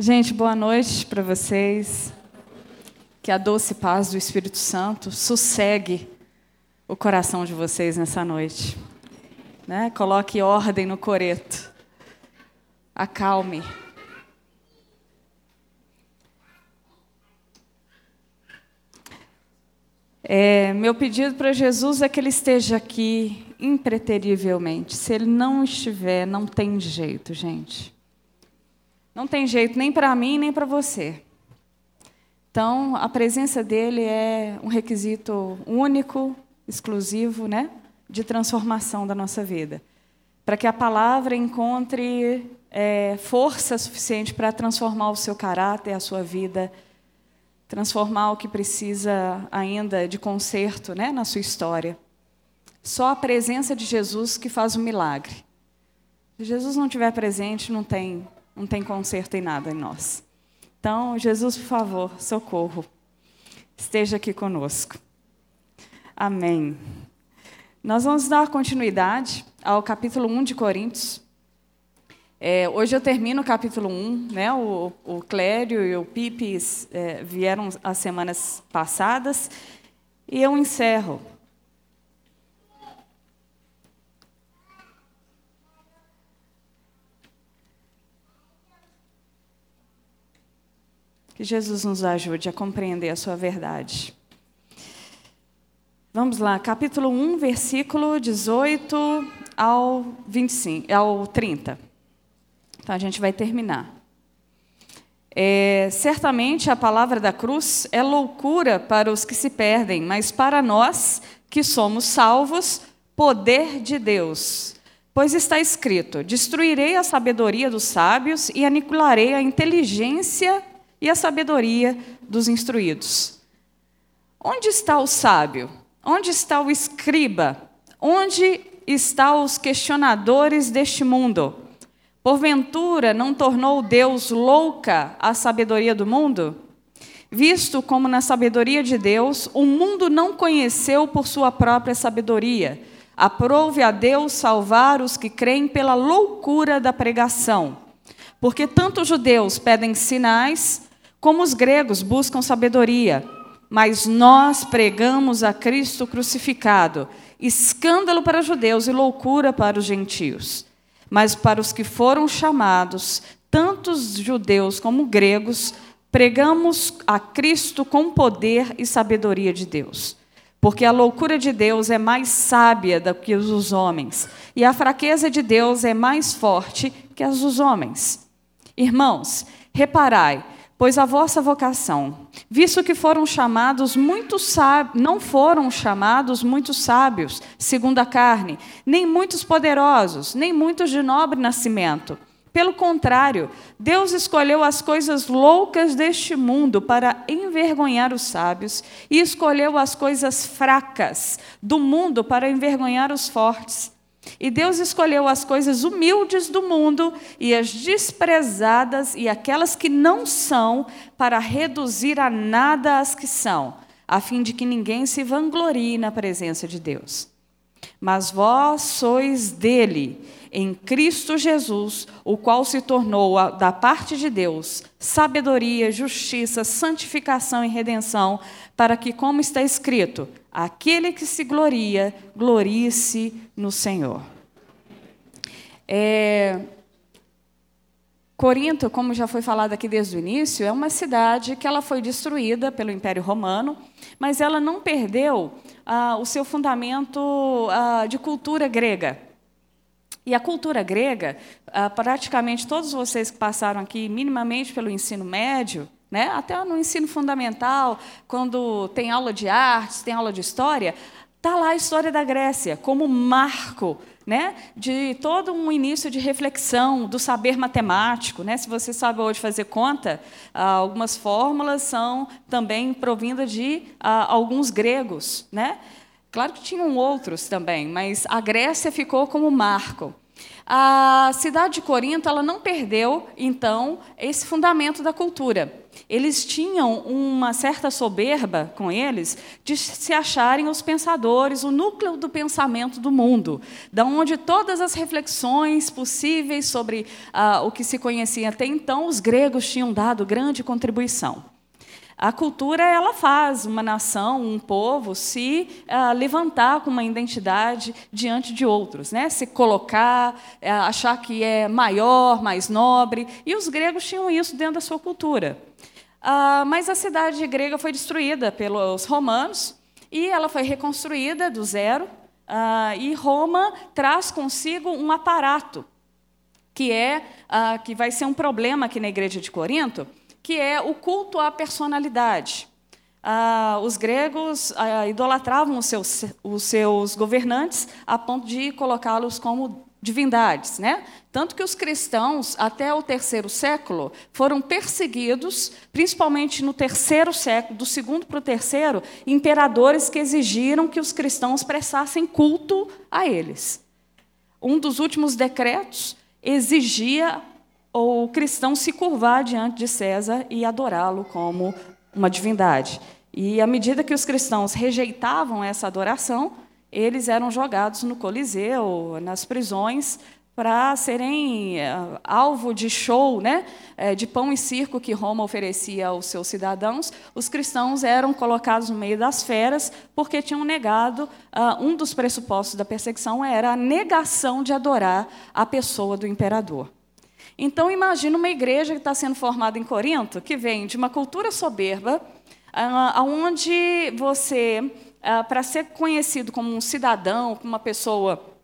Gente, boa noite para vocês. Que a doce paz do Espírito Santo sossegue o coração de vocês nessa noite. Né? Coloque ordem no coreto. Acalme. É, meu pedido para Jesus é que ele esteja aqui impreterivelmente. Se ele não estiver, não tem jeito, gente. Não tem jeito nem para mim, nem para você. Então, a presença dele é um requisito único, exclusivo, né, de transformação da nossa vida. Para que a palavra encontre é, força suficiente para transformar o seu caráter, a sua vida, transformar o que precisa ainda de conserto né, na sua história. Só a presença de Jesus que faz o milagre. Se Jesus não estiver presente, não tem, não tem conserto em nada em nós. Então, Jesus, por favor, socorro. Esteja aqui conosco. Amém. Nós vamos dar continuidade ao capítulo 1 de Coríntios. É, hoje eu termino o capítulo 1, né? o, o Clério e o Pipe é, vieram as semanas passadas, e eu encerro. Que Jesus nos ajude a compreender a sua verdade. Vamos lá, capítulo 1, versículo 18 ao 25, ao 30. Então a gente vai terminar. É, certamente a palavra da cruz é loucura para os que se perdem, mas para nós que somos salvos, poder de Deus. Pois está escrito: Destruirei a sabedoria dos sábios e aniquilarei a inteligência e a sabedoria dos instruídos. Onde está o sábio? Onde está o escriba? Onde estão os questionadores deste mundo? Porventura não tornou Deus louca a sabedoria do mundo? Visto como na sabedoria de Deus, o mundo não conheceu por sua própria sabedoria. Aprove a Deus salvar os que creem pela loucura da pregação. Porque tanto os judeus pedem sinais, como os gregos buscam sabedoria. Mas nós pregamos a Cristo crucificado, escândalo para judeus e loucura para os gentios. Mas para os que foram chamados, tanto os judeus como gregos, pregamos a Cristo com poder e sabedoria de Deus. Porque a loucura de Deus é mais sábia do que os homens, e a fraqueza de Deus é mais forte que as dos homens. Irmãos, reparai, pois a vossa vocação, visto que foram chamados muitos sábios, não foram chamados muitos sábios, segundo a carne, nem muitos poderosos, nem muitos de nobre nascimento. Pelo contrário, Deus escolheu as coisas loucas deste mundo para envergonhar os sábios, e escolheu as coisas fracas do mundo para envergonhar os fortes. E Deus escolheu as coisas humildes do mundo e as desprezadas e aquelas que não são, para reduzir a nada as que são, a fim de que ninguém se vanglorie na presença de Deus. Mas vós sois dele, em Cristo Jesus, o qual se tornou, da parte de Deus, sabedoria, justiça, santificação e redenção, para que, como está escrito, aquele que se gloria, glorie-se no Senhor. É, Corinto, como já foi falado aqui desde o início, é uma cidade que ela foi destruída pelo Império Romano, mas ela não perdeu ah, o seu fundamento ah, de cultura grega. E a cultura grega, ah, praticamente todos vocês que passaram aqui minimamente pelo ensino médio, né? Até no ensino fundamental, quando tem aula de artes, tem aula de história, está lá a história da Grécia como marco né, de todo um início de reflexão do saber matemático. Né? Se você sabe hoje fazer conta, ah, algumas fórmulas são também provindas de ah, alguns gregos. Né? Claro que tinham outros também, mas a Grécia ficou como marco. A cidade de Corinto ela não perdeu, então, esse fundamento da cultura. Eles tinham uma certa soberba com eles de se acharem os pensadores, o núcleo do pensamento do mundo, da onde todas as reflexões possíveis sobre ah, o que se conhecia até então, os gregos tinham dado grande contribuição. A cultura ela faz uma nação, um povo se uh, levantar com uma identidade diante de outros, né? Se colocar, uh, achar que é maior, mais nobre. E os gregos tinham isso dentro da sua cultura. Uh, mas a cidade grega foi destruída pelos romanos e ela foi reconstruída do zero. e Roma traz consigo um aparato que é que vai ser um problema aqui na igreja de Corinto que é o culto à personalidade. Ah, os gregos ah, idolatravam os seus, os seus governantes a ponto de colocá-los como divindades, né? Tanto que os cristãos, até o terceiro século, foram perseguidos, principalmente no terceiro século, do segundo para o terceiro, imperadores que exigiram que os cristãos prestassem culto a eles. Um dos últimos decretos exigia o cristão se curvar diante de César e adorá-lo como uma divindade. E à medida que os cristãos rejeitavam essa adoração, eles eram jogados no Coliseu, nas prisões, para serem uh, alvo de show, né, uh, de pão e circo que Roma oferecia aos seus cidadãos. Os cristãos eram colocados no meio das feras porque tinham negado uh, um dos pressupostos da perseguição era a negação de adorar a pessoa do imperador. Então, imagina uma igreja que está sendo formada em Corinto, que vem de uma cultura soberba, aonde você, ah, para ser conhecido como um cidadão, como uma pessoa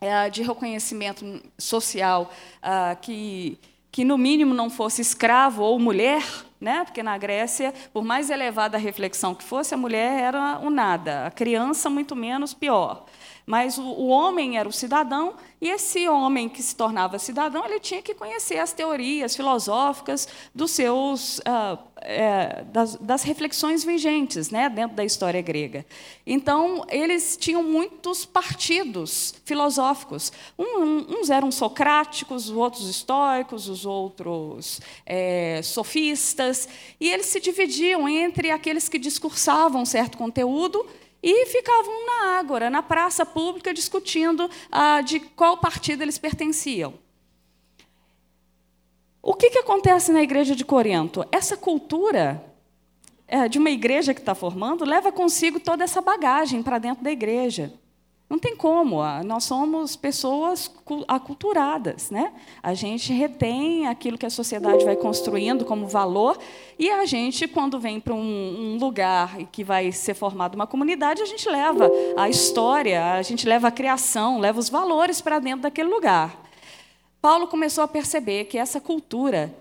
eh, de reconhecimento social, ah, que, que no mínimo não fosse escravo ou mulher, né? porque na Grécia, por mais elevada a reflexão que fosse, a mulher era o nada, a criança muito menos pior. Mas o, o, homem era o cidadão, e esse homem que se tornava cidadão, ele tinha que conhecer as teorias filosóficas dos seus, uh, é, das, das, reflexões vigentes né, dentro da história grega. Então, eles tinham muitos partidos filosóficos. Um, uns eram socráticos, os outros estoicos, os outros é, sofistas, e eles se dividiam entre aqueles que discursavam certo conteúdo e ficavam na ágora, na praça pública, discutindo ah, de qual partido eles pertenciam. O que, que acontece na igreja de Corinto? Essa cultura é, de uma igreja que está formando leva consigo toda essa bagagem para dentro da igreja. Não tem como, nós somos pessoas aculturadas. Né? A gente retém aquilo que a sociedade vai construindo como valor, e a gente, quando vem para um, lugar que vai ser formada uma comunidade, a gente leva a história, a gente leva a criação, leva os valores para dentro daquele lugar. Paulo começou a perceber que essa cultura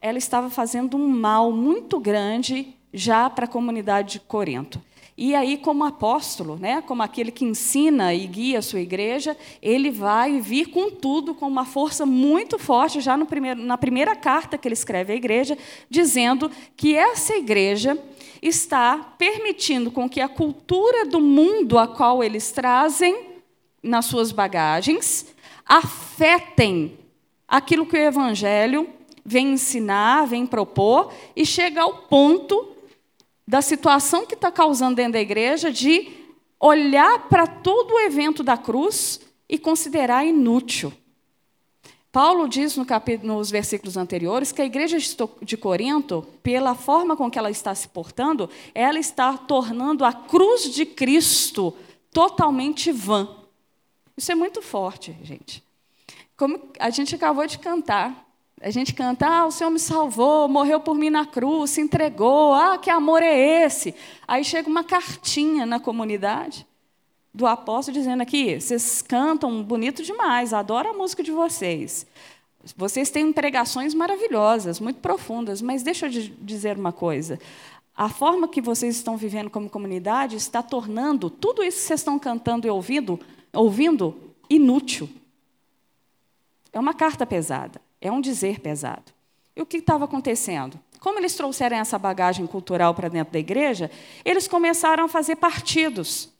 ela estava fazendo um mal muito grande já para a comunidade de Corinto. E aí, como apóstolo, né, como aquele que ensina e guia a sua igreja, ele vai vir com tudo, com uma força muito forte, já primeiro, na primeira carta que ele escreve à igreja, dizendo que essa igreja está permitindo com que a cultura do mundo a qual eles trazem nas suas bagagens afetem aquilo que o evangelho vem ensinar, vem propor, e chega ao ponto da situação que está causando dentro da igreja de olhar para todo o evento da cruz e considerar inútil. Paulo diz no capítulo, nos versículos anteriores que a igreja de Corinto, pela forma com que ela está se portando, ela está tornando a cruz de Cristo totalmente vã. Isso é muito forte, gente. Como a gente acabou de cantar, a gente canta, ah, o Senhor me salvou, morreu por mim na cruz, se entregou, ah, que amor é esse? Aí chega uma cartinha na comunidade do apóstolo dizendo aqui, vocês cantam bonito demais, adoro a música de vocês. Vocês têm pregações maravilhosas, muito profundas, mas deixa eu dizer uma coisa. A forma que vocês estão vivendo como comunidade está tornando tudo isso que vocês estão cantando e ouvindo, ouvindo inútil. É uma carta pesada. É um dizer pesado. E o que estava acontecendo? Como eles trouxeram essa bagagem cultural para dentro da igreja, eles começaram a fazer partidos.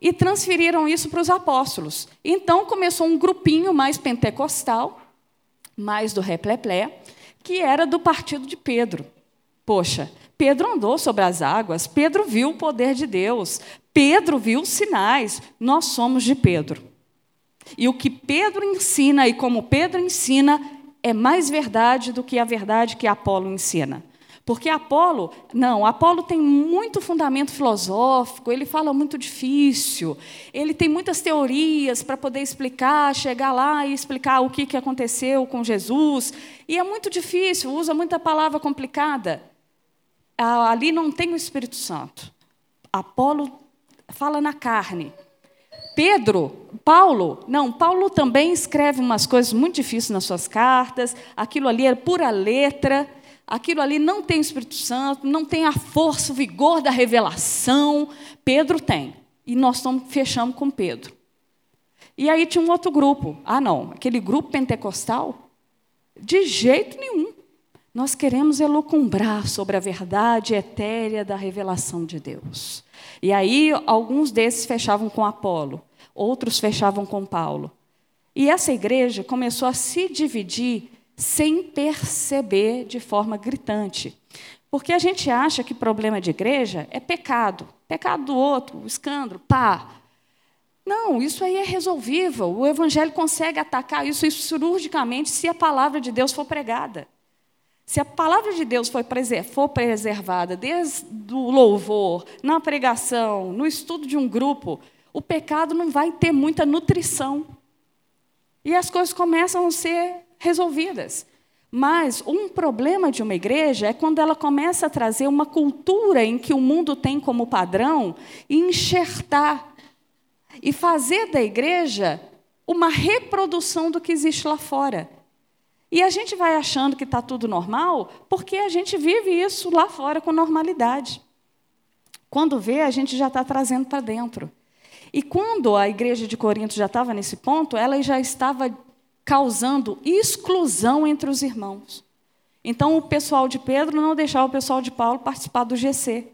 e transferiram isso para os apóstolos. Então começou um grupinho mais pentecostal, mais do repleplé, que era do partido de Pedro. Poxa, Pedro andou sobre as águas, Pedro viu o poder de Deus, Pedro viu os sinais, nós somos de Pedro. E o que Pedro ensina e como Pedro ensina é mais verdade do que a verdade que Apolo ensina. Porque Apolo, não, Apolo tem muito fundamento filosófico, ele fala muito difícil, ele tem muitas teorias para poder explicar, chegar lá e explicar o que, que aconteceu com Jesus, e é muito difícil, usa muita palavra complicada. Ali não tem o Espírito Santo. Apolo fala na carne. Pedro, Paulo, não, Paulo também escreve umas coisas muito difíceis nas suas cartas, aquilo ali é pura letra, aquilo ali não tem Espírito Santo, não tem a força, o vigor da revelação. Pedro tem. E nós fechamos com Pedro. E aí tinha um outro grupo. Ah, não, aquele grupo pentecostal, de jeito nenhum. Nós queremos elucumbrar sobre a verdade etérea da revelação de Deus. E aí, alguns desses fechavam com Apolo, outros fechavam com Paulo. E essa igreja começou a se dividir sem perceber de forma gritante. Porque a gente acha que problema de igreja é pecado, pecado do outro, escândalo, pá. Não, isso aí é resolvível. O evangelho consegue atacar isso cirurgicamente se a palavra de Deus for pregada. Se a palavra de Deus for preservada desde o louvor, na pregação, no estudo de um grupo, o pecado não vai ter muita nutrição. E as coisas começam a ser resolvidas. Mas um problema de uma igreja é quando ela começa a trazer uma cultura em que o mundo tem como padrão enxertar e fazer da igreja uma reprodução do que existe lá fora. E a gente vai achando que está tudo normal porque a gente vive isso lá fora com normalidade. Quando vê, a gente já está trazendo para dentro. E quando a igreja de Corinto já estava nesse ponto, ela já estava causando exclusão entre os irmãos. Então, o pessoal de Pedro não deixava o pessoal de Paulo participar do GC.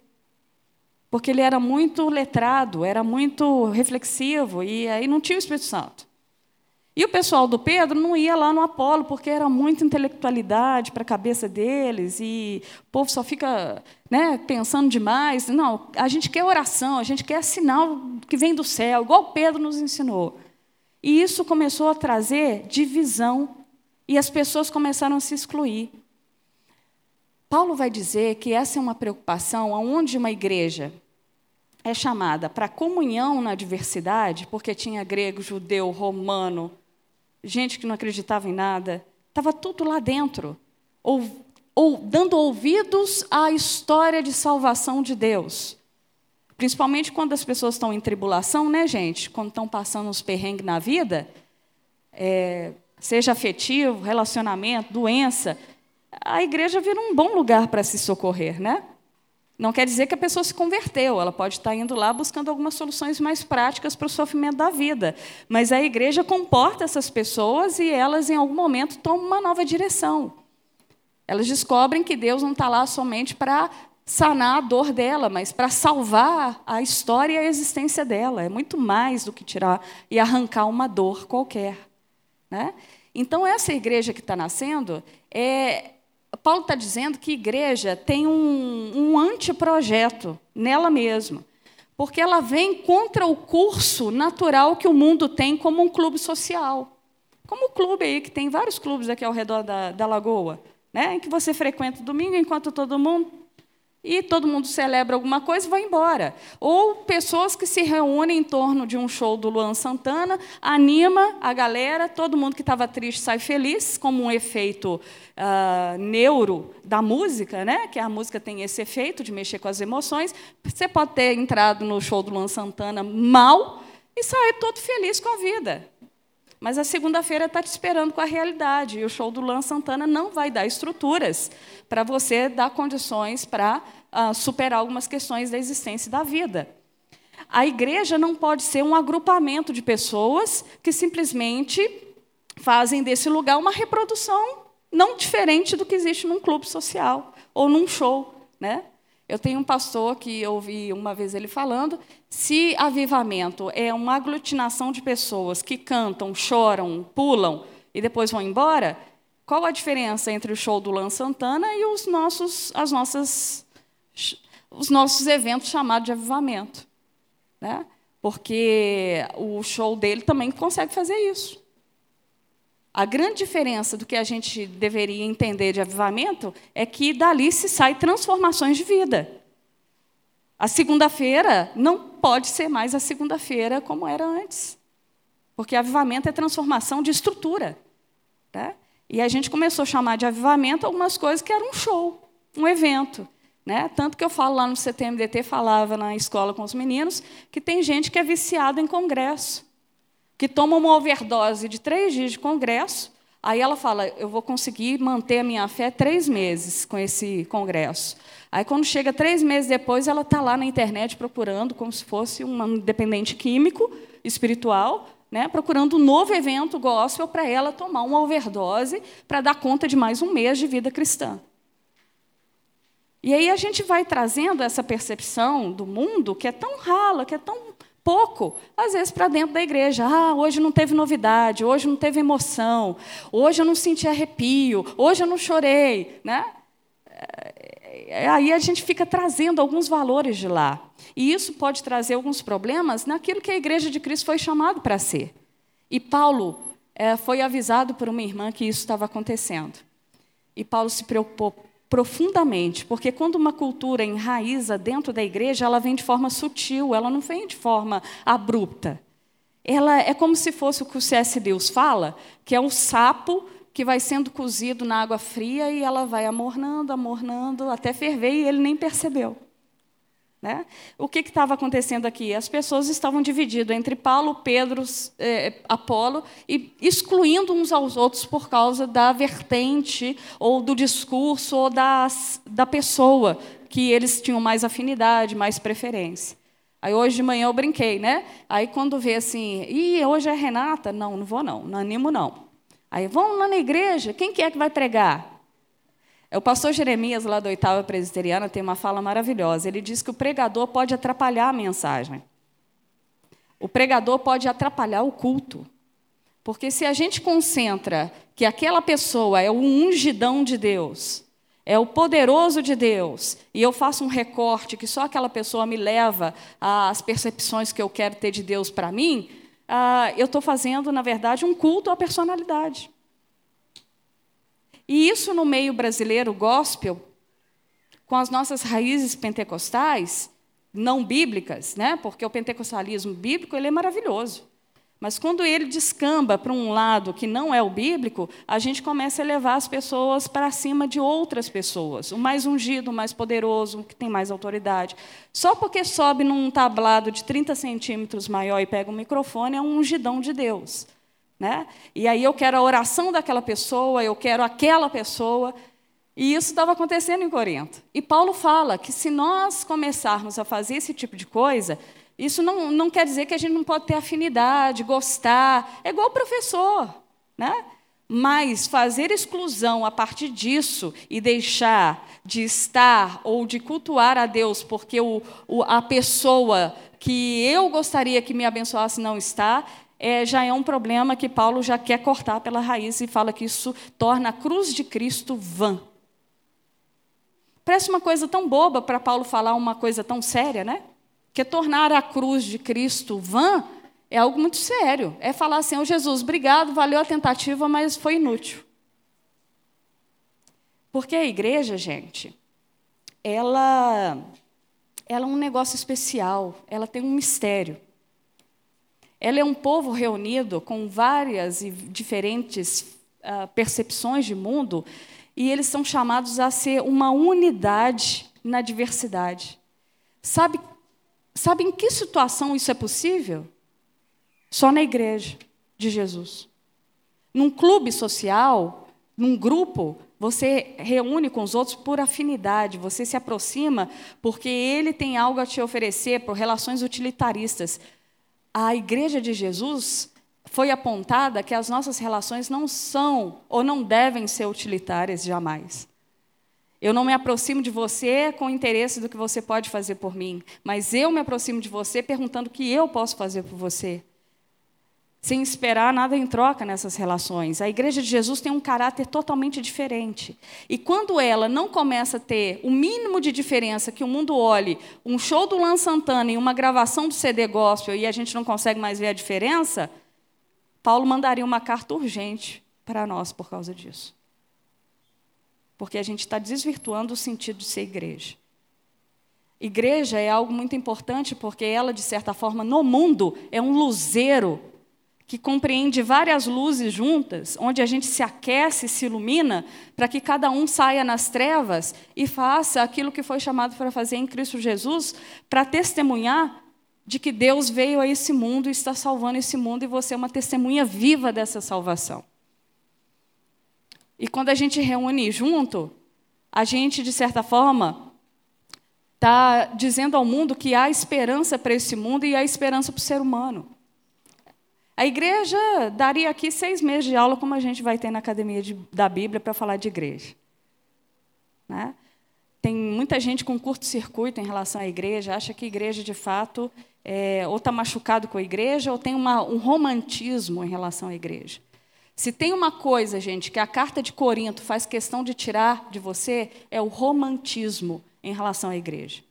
Porque ele era muito letrado, era muito reflexivo, e aí não tinha o Espírito Santo. E o pessoal do Pedro não ia lá no Apolo, porque era muita intelectualidade para a cabeça deles, e o povo só fica né, pensando demais. Não, a gente quer oração, a gente quer sinal que vem do céu, igual Pedro nos ensinou. E isso começou a trazer divisão e as pessoas começaram a se excluir. Paulo vai dizer que essa é uma preocupação onde uma igreja é chamada para comunhão na diversidade, porque tinha grego, judeu, romano, gente que não acreditava em nada, estava tudo lá dentro, ou, ou dando ouvidos à história de salvação de Deus. Principalmente quando as pessoas estão em tribulação, né, gente? Quando estão passando uns perrengues na vida, é, seja afetivo, relacionamento, doença, a igreja vira um bom lugar para se socorrer, né? Não quer dizer que a pessoa se converteu, ela pode estar indo lá buscando algumas soluções mais práticas para o sofrimento da vida. Mas a igreja comporta essas pessoas e elas, em algum momento, tomam uma nova direção. Elas descobrem que Deus não está lá somente para sanar a dor dela, mas para salvar a história e a existência dela. É muito mais do que tirar e arrancar uma dor qualquer. Né? Então, essa igreja que está nascendo, é, Paulo está dizendo que igreja tem um, um anteprojeto nela mesma, porque ela vem contra o curso natural que o mundo tem como um clube social. Como o clube aí, que tem vários clubes aqui ao redor da, da lagoa, né, em que você frequenta domingo enquanto todo mundo e todo mundo celebra alguma coisa e vai embora. Ou pessoas que se reúnem em torno de um show do Luan Santana, anima a galera, todo mundo que estava triste sai feliz, como um efeito uh, neuro da música, né? que a música tem esse efeito de mexer com as emoções. Você pode ter entrado no show do Luan Santana mal e sair todo feliz com a vida. Mas a segunda-feira está te esperando com a realidade. E o show do Luan Santana não vai dar estruturas para você dar condições para uh, superar algumas questões da existência da vida. A igreja não pode ser um agrupamento de pessoas que simplesmente fazem desse lugar uma reprodução não diferente do que existe num clube social ou num show. Né? Eu tenho um pastor que eu ouvi uma vez ele falando: se avivamento é uma aglutinação de pessoas que cantam, choram, pulam e depois vão embora, qual a diferença entre o show do Lan Santana e os nossos, as nossas, os nossos eventos chamados de avivamento? Né? Porque o show dele também consegue fazer isso. A grande diferença do que a gente deveria entender de avivamento é que dali se sai transformações de vida. A segunda-feira não pode ser mais a segunda-feira como era antes. Porque avivamento é transformação de estrutura. Né? E a gente começou a chamar de avivamento algumas coisas que eram um show, um evento. Né? Tanto que eu falo lá no CTMDT, falava na escola com os meninos, que tem gente que é viciada em congresso que toma uma overdose de três dias de congresso, aí ela fala: eu vou conseguir manter a minha fé três meses com esse congresso. Aí, quando chega três meses depois, ela está lá na internet procurando, como se fosse um dependente químico, espiritual, né, procurando um novo evento gospel para ela tomar uma overdose para dar conta de mais um mês de vida cristã. E aí a gente vai trazendo essa percepção do mundo que é tão rala, que é tão pouco, às vezes para dentro da igreja. Ah, hoje não teve novidade, hoje não teve emoção, hoje eu não senti arrepio, hoje eu não chorei, né? É, aí a gente fica trazendo alguns valores de lá. E isso pode trazer alguns problemas naquilo que a igreja de Cristo foi chamado para ser. E Paulo é, foi avisado por uma irmã que isso estava acontecendo. E Paulo se preocupou profundamente, porque quando uma cultura enraiza dentro da igreja, ela vem de forma sutil, ela não vem de forma abrupta. Ela é como se fosse o que o C.S. Deus fala, que é um sapo que vai sendo cozido na água fria e ela vai amornando, amornando, até ferver e ele nem percebeu. Né? O que estava acontecendo aqui? As pessoas estavam divididas entre Paulo, Pedro, eh, Apolo, e excluindo uns aos outros por causa da vertente, ou do discurso, ou das, da pessoa que eles tinham mais afinidade, mais preferência. Aí hoje de manhã eu brinquei, né? Aí quando vê assim, e hoje é Renata? Não, não vou não, não animo não. Aí vamos lá na igreja, quem que é que vai pregar? É o pastor Jeremias, lá da oitava presbiteriana, tem uma fala maravilhosa. Ele diz que o pregador pode atrapalhar a mensagem. O pregador pode atrapalhar o culto. Porque se a gente concentra que aquela pessoa é o ungidão de Deus, é o poderoso de Deus, e eu faço um recorte que só aquela pessoa me leva às percepções que eu quero ter de Deus para mim, ah, eu estou fazendo, na verdade, um culto à personalidade. E isso no meio brasileiro gospel, com as nossas raízes pentecostais, não bíblicas, né? porque o pentecostalismo bíblico ele é maravilhoso. Mas quando ele descamba para um lado que não é o bíblico, a gente começa a levar as pessoas para cima de outras pessoas. O mais ungido, o mais poderoso, o que tem mais autoridade. Só porque sobe num tablado de 30 centímetros maior e pega um microfone, é um ungidão de Deus. Né? E aí eu quero a oração daquela pessoa, eu quero aquela pessoa. E isso estava acontecendo em Corinto. E Paulo fala que se nós começarmos a fazer esse tipo de coisa, isso não, não quer dizer que a gente não pode ter afinidade, gostar. É igual o professor. Né? Mas fazer exclusão a partir disso e deixar de estar ou de cultuar a Deus porque o, o, a pessoa que eu gostaria que me abençoasse não está, é, já é um problema que Paulo já quer cortar pela raiz e fala que isso torna a cruz de Cristo vã. Parece uma coisa tão boba para Paulo falar uma coisa tão séria, né? Que tornar a cruz de Cristo vã é algo muito sério. É falar assim, oh, Jesus, obrigado, valeu a tentativa, mas foi inútil. Porque a igreja, gente, ela, ela é um negócio especial, ela tem um mistério. Ela é um povo reunido com várias e diferentes uh, percepções de mundo, e eles são chamados a ser uma unidade na diversidade. Sabe, sabe em que situação isso é possível? Só na igreja de Jesus. Num clube social, num grupo, você reúne com os outros por afinidade, você se aproxima porque ele tem algo a te oferecer por relações utilitaristas a igreja de Jesus foi apontada que as nossas relações não são ou não devem ser utilitárias jamais. Eu não me aproximo de você com interesse do que você pode fazer por mim, mas eu me aproximo de você perguntando o que eu posso fazer por você. Sem esperar nada em troca nessas relações. A igreja de Jesus tem um caráter totalmente diferente. E quando ela não começa a ter o mínimo de diferença que o mundo olhe, um show do Lan Santana e uma gravação do CD gospel e a gente não consegue mais ver a diferença, Paulo mandaria uma carta urgente para nós por causa disso porque a gente está desvirtuando o sentido de ser igreja. Igreja é algo muito importante porque ela, de certa forma, no mundo, é um luzeiro que compreende várias luzes juntas, onde a gente se aquece, se ilumina, para que cada um saia nas trevas e faça aquilo que foi chamado para fazer em Cristo Jesus, para testemunhar de que Deus veio a esse mundo e está salvando esse mundo, e você é uma testemunha viva dessa salvação. E quando a gente reúne junto, a gente, de certa forma, está dizendo ao mundo que há esperança para esse mundo e há esperança para o ser humano. A igreja daria aqui seis meses de aula, como a gente vai ter na academia de, da Bíblia, para falar de igreja. Né? Tem muita gente com curto-circuito em relação à igreja, acha que a igreja, de fato, é, ou está machucado com a igreja, ou tem uma, um romantismo em relação à igreja. Se tem uma coisa, gente, que a carta de Corinto faz questão de tirar de você, é o romantismo em relação à igreja.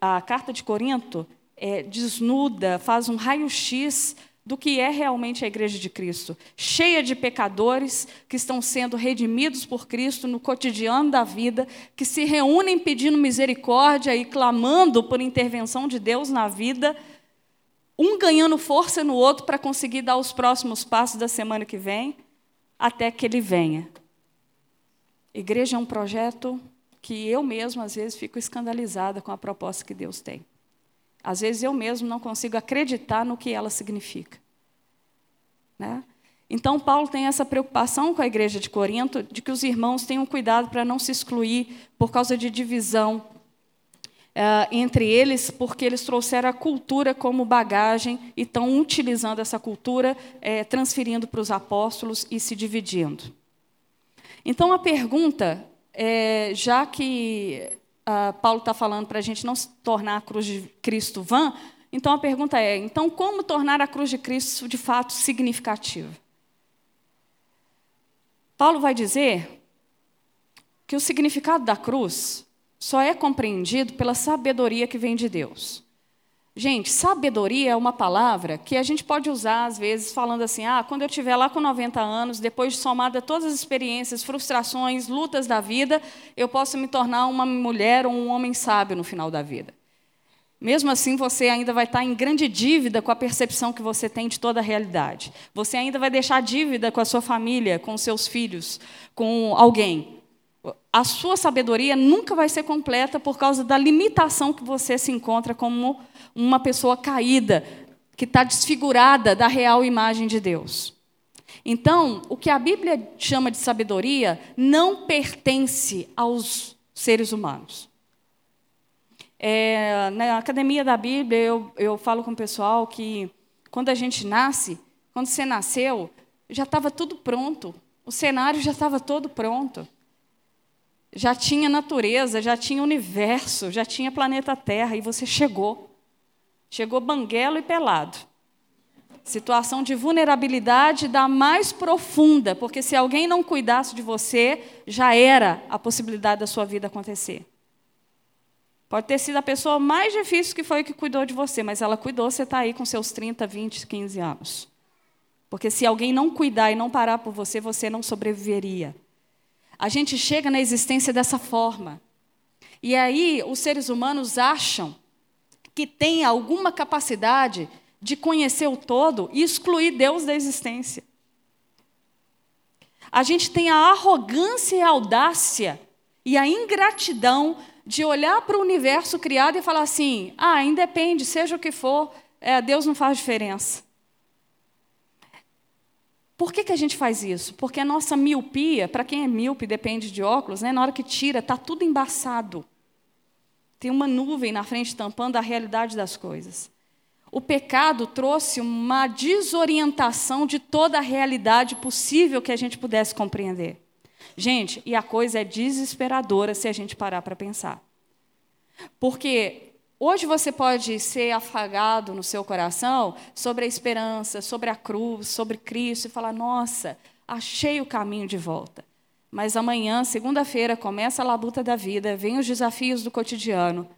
A, a carta de Corinto é, desnuda, faz um raio-x do que é realmente a igreja de Cristo, cheia de pecadores que estão sendo redimidos por Cristo no cotidiano da vida, que se reúnem pedindo misericórdia e clamando por intervenção de Deus na vida um ganhando força no outro para conseguir dar os próximos passos da semana que vem, até que ele venha. Igreja é um projeto que eu mesmo, às vezes, fico escandalizada com a proposta que Deus tem. Às vezes eu mesmo não consigo acreditar no que ela significa. Né? Então, Paulo tem essa preocupação com a igreja de Corinto, de que os irmãos tenham cuidado para não se excluir por causa de divisão, uh, entre eles, porque eles trouxeram a cultura como bagagem e estão utilizando essa cultura, eh, transferindo para os apóstolos e se dividindo. Então, a pergunta, é, já que uh, Paulo está falando para a gente não se tornar a cruz de Cristo vã, então a pergunta é: então, como tornar a cruz de Cristo de fato significativa? Paulo vai dizer que o significado da cruz só é compreendido pela sabedoria que vem de Deus. Gente, sabedoria é uma palavra que a gente pode usar, às vezes, falando assim: ah, quando eu estiver lá com 90 anos, depois de somada todas as experiências, frustrações, lutas da vida, eu posso me tornar uma mulher ou um homem sábio no final da vida. Mesmo assim, você ainda vai estar em grande dívida com a percepção que você tem de toda a realidade. Você ainda vai deixar dívida com a sua família, com seus filhos, com alguém a sua sabedoria nunca vai ser completa por causa da limitação que você se encontra como uma pessoa caída, que está desfigurada da real imagem de Deus. Então, o que a Bíblia chama de sabedoria não pertence aos seres humanos. É, na academia da Bíblia, eu, eu falo com o pessoal que quando a gente nasce, quando você nasceu, já estava tudo pronto, o cenário já estava todo pronto já tinha natureza, já tinha universo, já tinha planeta Terra, e você chegou. Chegou banguelo e pelado. Situação de vulnerabilidade da mais profunda, porque se alguém não cuidasse de você, já era a possibilidade da sua vida acontecer. Pode ter sido a pessoa mais difícil que foi que cuidou de você, mas ela cuidou, você está aí com seus 30, 20, 15 anos. Porque se alguém não cuidar e não parar por você, você não sobreviveria. A gente chega na existência dessa forma. E aí os seres humanos acham que tem alguma capacidade de conhecer o todo e excluir Deus da existência. A gente tem a arrogância e a audácia e a ingratidão de olhar para o universo criado e falar assim: ah, independe, seja o que for, é, Deus não faz diferença. Por que, que a gente faz isso? Porque a nossa miopia, para quem é míope, depende de óculos, né? na hora que tira, está tudo embaçado. Tem uma nuvem na frente tampando a realidade das coisas. O pecado trouxe uma desorientação de toda a realidade possível que a gente pudesse compreender. Gente, e a coisa é desesperadora se a gente parar para pensar. Porque hoje você pode ser afagado no seu coração sobre a esperança, sobre a cruz, sobre Cristo e falar: nossa, achei o caminho de volta. Mas amanhã, segunda-feira, começa a labuta da vida, vem os desafios do cotidiano.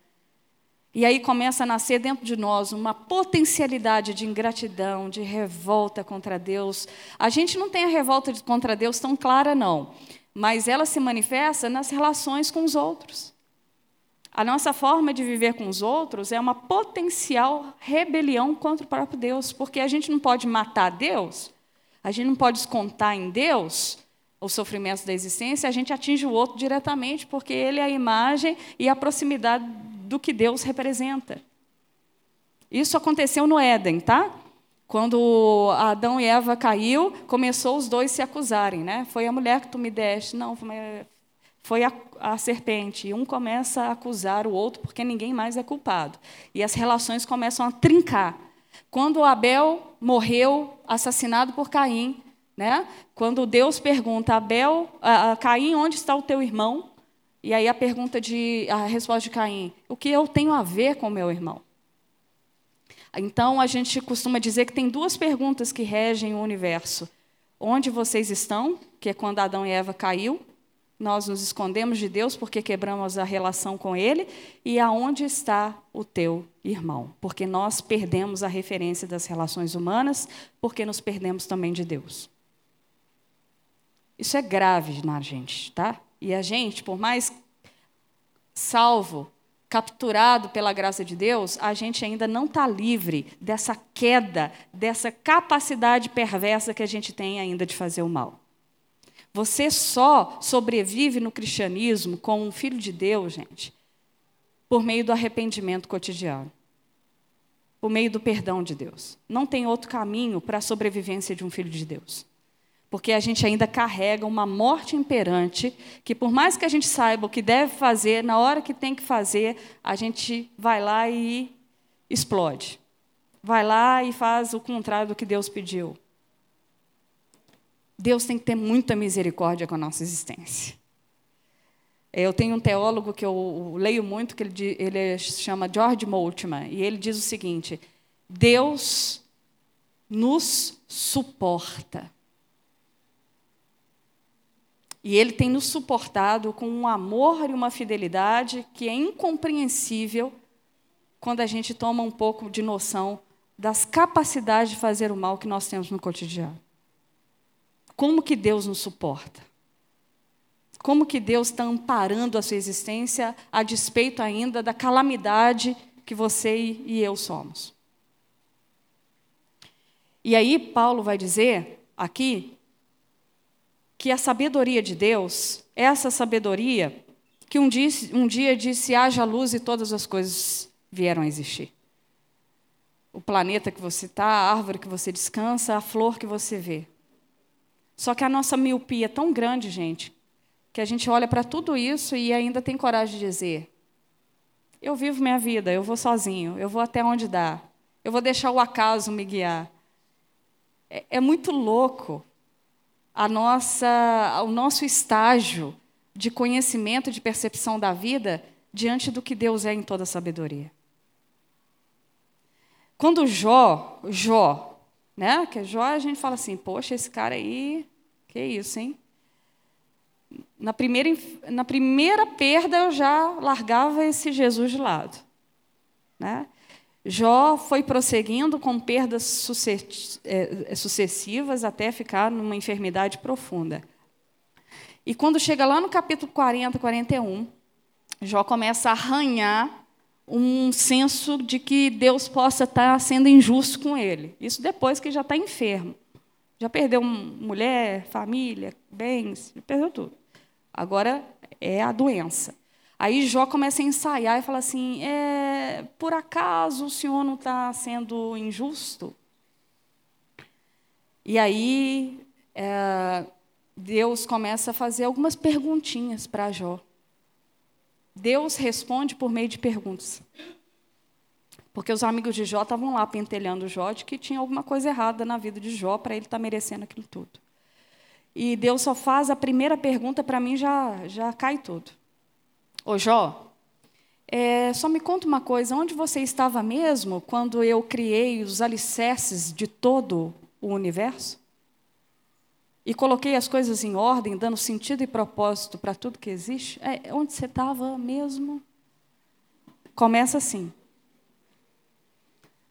E aí começa a nascer dentro de nós uma potencialidade de ingratidão, de revolta contra Deus. A gente não tem a revolta contra Deus tão clara, não, mas ela se manifesta nas relações com os outros. A nossa forma de viver com os outros é uma potencial rebelião contra o próprio Deus, porque a gente não pode matar Deus, a gente não pode descontar em Deus os sofrimentos da existência, a gente atinge o outro diretamente, porque ele é a imagem e a proximidade do que Deus representa. Isso aconteceu no Éden, tá? Quando Adão e Eva caiu, começou os dois se acusarem, né? Foi a mulher que tu me deste, não, foi a, a serpente. E um começa a acusar o outro porque ninguém mais é culpado. E as relações começam a trincar. Quando Abel morreu assassinado por Caim, né? Quando Deus pergunta a Abel, a Caim, onde está o teu irmão? E aí a pergunta de a resposta de Caim: o que eu tenho a ver com meu irmão? Então a gente costuma dizer que tem duas perguntas que regem o universo: onde vocês estão? Que é quando Adão e Eva caiu, nós nos escondemos de Deus porque quebramos a relação com Ele, e aonde está o teu irmão? Porque nós perdemos a referência das relações humanas, porque nos perdemos também de Deus. Isso é grave na gente, tá? E a gente, por mais salvo, capturado pela graça de Deus, a gente ainda não está livre dessa queda, dessa capacidade perversa que a gente tem ainda de fazer o mal. Você só sobrevive no cristianismo como um filho de Deus, gente, por meio do arrependimento cotidiano, por meio do perdão de Deus. Não tem outro caminho para a sobrevivência de um filho de Deus porque a gente ainda carrega uma morte imperante, que por mais que a gente saiba o que deve fazer, na hora que tem que fazer, a gente vai lá e explode. Vai lá e faz o contrário do que Deus pediu. Deus tem que ter muita misericórdia com a nossa existência. Eu tenho um teólogo que eu leio muito, que ele, ele chama George Moltmann, e ele diz o seguinte: Deus nos suporta. E Ele tem nos suportado com um amor e uma fidelidade que é incompreensível quando a gente toma um pouco de noção das capacidades de fazer o mal que nós temos no cotidiano. Como que Deus nos suporta? Como que Deus está amparando a sua existência a despeito ainda da calamidade que você e eu somos? E aí Paulo vai dizer aqui que a sabedoria de Deus, essa sabedoria que um dia, um dia disse: haja luz e todas as coisas vieram a existir. O planeta que você está, a árvore que você descansa, a flor que você vê. Só que a nossa miopia é tão grande, gente, que a gente olha para tudo isso e ainda tem coragem de dizer: eu vivo minha vida, eu vou sozinho, eu vou até onde dá, eu vou deixar o acaso me guiar. É, é muito louco a nossa, o nosso estágio de conhecimento, de percepção da vida diante do que Deus é em toda sabedoria. Quando Jó, Jó, né? Que Jó a gente fala assim, poxa, esse cara aí, que isso, hein? Na primeira, na primeira perda eu já largava esse Jesus de lado, né? Jó foi prosseguindo com perdas é, é, sucessivas até ficar numa enfermidade profunda. E quando chega lá no capítulo 40, 41, Jó começa a arranhar um senso de que Deus possa estar sendo injusto com ele. Isso depois que já está enfermo. Já perdeu mulher, família, bens, perdeu tudo. Agora é a doença. Aí Jó começa a ensaiar e fala assim: é, por acaso o senhor não está sendo injusto? E aí é, Deus começa a fazer algumas perguntinhas para Jó. Deus responde por meio de perguntas. Porque os amigos de Jó estavam lá pentelhando Jó de que tinha alguma coisa errada na vida de Jó para ele estar tá merecendo aquilo tudo. e Deus só faz a primeira pergunta, para mim já, já cai tudo. Ô Jó, é, só me conta uma coisa: onde você estava mesmo quando eu criei os alicerces de todo o universo? E coloquei as coisas em ordem, dando sentido e propósito para tudo que existe? É, onde você estava mesmo? Começa assim.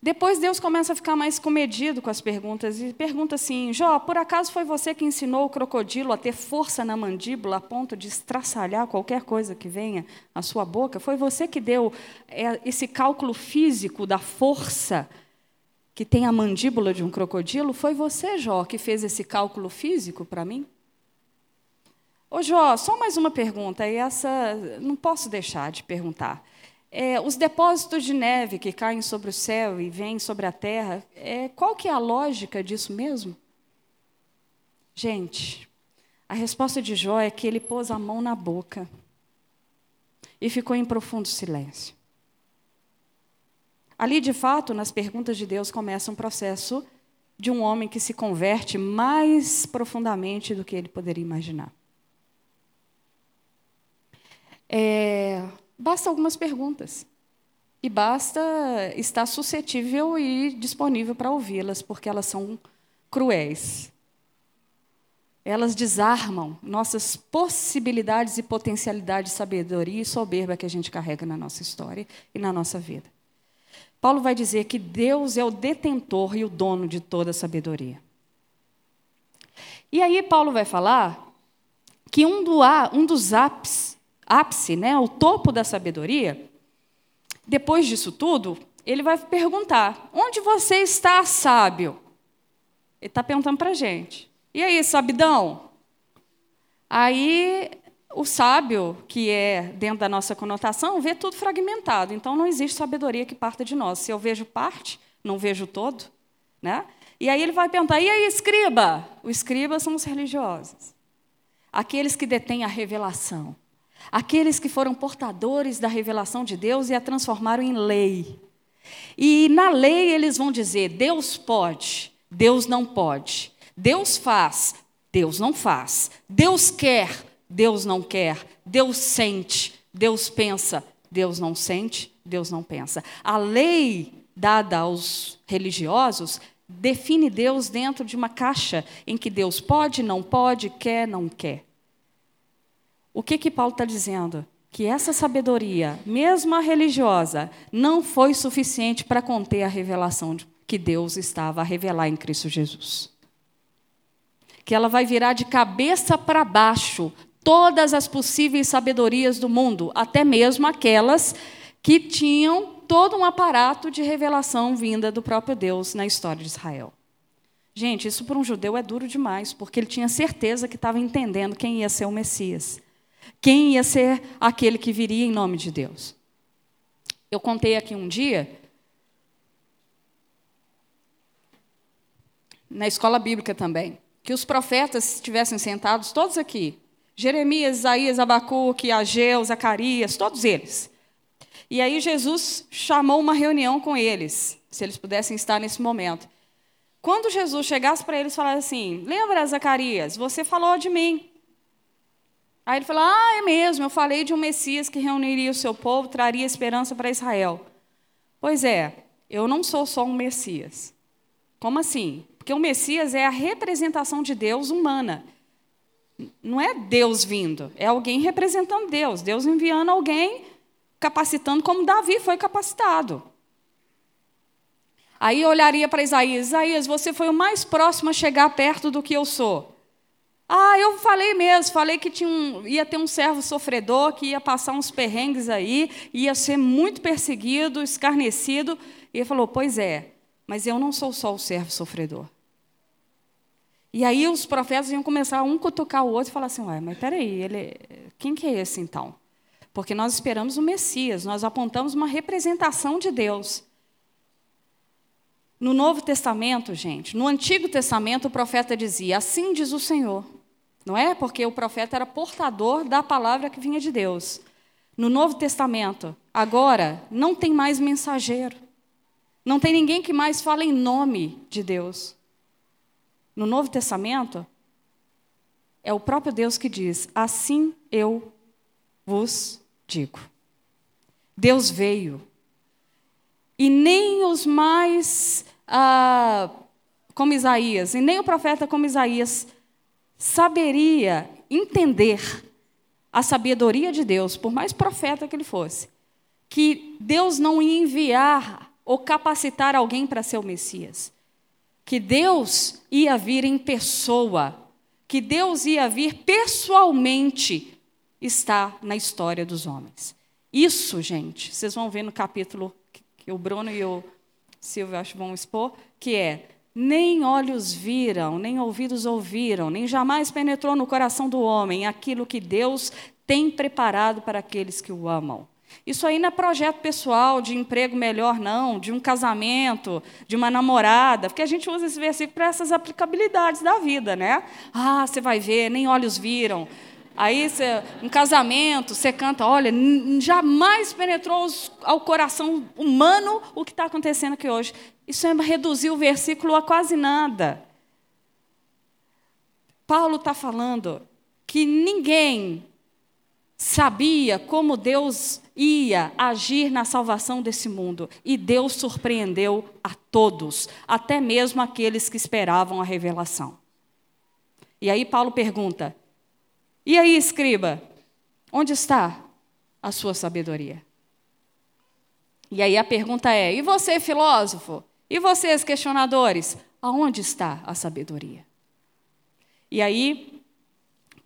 Depois Deus começa a ficar mais comedido com as perguntas e pergunta assim: Jó, por acaso foi você que ensinou o crocodilo a ter força na mandíbula a ponto de estraçalhar qualquer coisa que venha à sua boca? Foi você que deu é, esse cálculo físico da força que tem a mandíbula de um crocodilo? Foi você, Jó, que fez esse cálculo físico para mim? Ô Jó, só mais uma pergunta, e essa não posso deixar de perguntar. É, os depósitos de neve que caem sobre o céu e vêm sobre a terra, é, qual que é a lógica disso mesmo? Gente, a resposta de Jó é que ele pôs a mão na boca e ficou em profundo silêncio. Ali, de fato, nas perguntas de Deus começa um processo de um homem que se converte mais profundamente do que ele poderia imaginar. É, Basta algumas perguntas. E basta estar suscetível e disponível para ouvi-las, porque elas são cruéis. Elas desarmam nossas possibilidades e potencialidade de sabedoria e soberba que a gente carrega na nossa história e na nossa vida. Paulo vai dizer que Deus é o detentor e o dono de toda a sabedoria. E aí Paulo vai falar que um, do, um dos ápices ápice, né, o topo da sabedoria, depois disso tudo, ele vai perguntar: onde você está, sábio? Ele está perguntando para a gente. E aí, sabidão? Aí, o sábio, que é dentro da nossa conotação, vê tudo fragmentado. Então, não existe sabedoria que parta de nós. Se eu vejo parte, não vejo todo. Né? E aí ele vai perguntar: e aí, escriba? O escriba são os religiosos. Aqueles que detêm a revelação. Aqueles que foram portadores da revelação de Deus e a transformaram em lei. E na lei eles vão dizer: Deus pode, Deus não pode. Deus faz, Deus não faz. Deus quer, Deus não quer. Deus sente, Deus pensa, Deus não sente, Deus não pensa. A lei dada aos religiosos define Deus dentro de uma caixa em que Deus pode, não pode, quer, não quer. O que que Paulo está dizendo? Que essa sabedoria, mesmo a religiosa, não foi suficiente para conter a revelação que Deus estava a revelar em Cristo Jesus. Que ela vai virar de cabeça para baixo todas as possíveis sabedorias do mundo, até mesmo aquelas que tinham todo um aparato de revelação vinda do próprio Deus na história de Israel. Gente, isso para um judeu é duro demais, porque ele tinha certeza que estava entendendo quem ia ser o Messias quem ia ser aquele que viria em nome de Deus. Eu contei aqui um dia, na escola bíblica também, que os profetas estivessem sentados, todos aqui, Jeremias, Isaías, Abacuque, Ageu, Zacarias, todos eles. E aí Jesus chamou uma reunião com eles, se eles pudessem estar nesse momento. Quando Jesus chegasse para eles e falasse assim: Lembra, Zacarias, você falou de mim. Aí ele falou: Ah, é mesmo, eu falei de um Messias que reuniria o seu povo, traria esperança para Israel. Pois é, eu não sou só um Messias. Como assim? Porque o Messias é a representação de Deus humana. Não é Deus vindo, é alguém representando Deus. Deus enviando alguém, capacitando como Davi foi capacitado. Aí eu olharia para Isaías: Isaías, você foi o mais próximo a chegar perto do que eu sou. Ah, eu falei mesmo, falei que tinha um, ia ter um servo sofredor que ia passar uns perrengues aí, ia ser muito perseguido, escarnecido. E ele falou: Pois é, mas eu não sou só o servo sofredor. E aí os profetas iam começar um cutucar o outro e falar assim: Ué, mas peraí, ele, quem que é esse então? Porque nós esperamos o Messias, nós apontamos uma representação de Deus. No Novo Testamento, gente, no Antigo Testamento, o profeta dizia: Assim diz o Senhor não é? Porque o profeta era portador da palavra que vinha de Deus. No Novo Testamento, agora, não tem mais mensageiro. Não tem ninguém que mais fala em nome de Deus. No Novo Testamento, é o próprio Deus que diz: Assim eu vos digo. Deus veio. E nem os mais, ah, como Isaías, e nem o profeta como Isaías, saberia entender a sabedoria de Deus, por mais profeta que ele fosse, que Deus não ia enviar ou capacitar alguém para ser o Messias, que Deus ia vir em pessoa, que Deus ia vir pessoalmente estar na história dos homens. Isso, gente, vocês vão ver no capítulo que o Bruno e o Silvio acho vão expor, que é nem olhos viram, nem ouvidos ouviram, nem jamais penetrou no coração do homem aquilo que Deus tem preparado para aqueles que o amam. Isso aí não é projeto pessoal de emprego melhor, não, de um casamento, de uma namorada, porque a gente usa esse versículo para essas aplicabilidades da vida, né? Ah, você vai ver, nem olhos viram, Aí, você, um casamento, você canta, olha, jamais penetrou ao coração humano o que está acontecendo aqui hoje. Isso é reduzir o versículo a quase nada. Paulo está falando que ninguém sabia como Deus ia agir na salvação desse mundo. E Deus surpreendeu a todos, até mesmo aqueles que esperavam a revelação. E aí Paulo pergunta: e aí, escriba, onde está a sua sabedoria? E aí a pergunta é: e você, filósofo? E vocês, questionadores? Aonde está a sabedoria? E aí,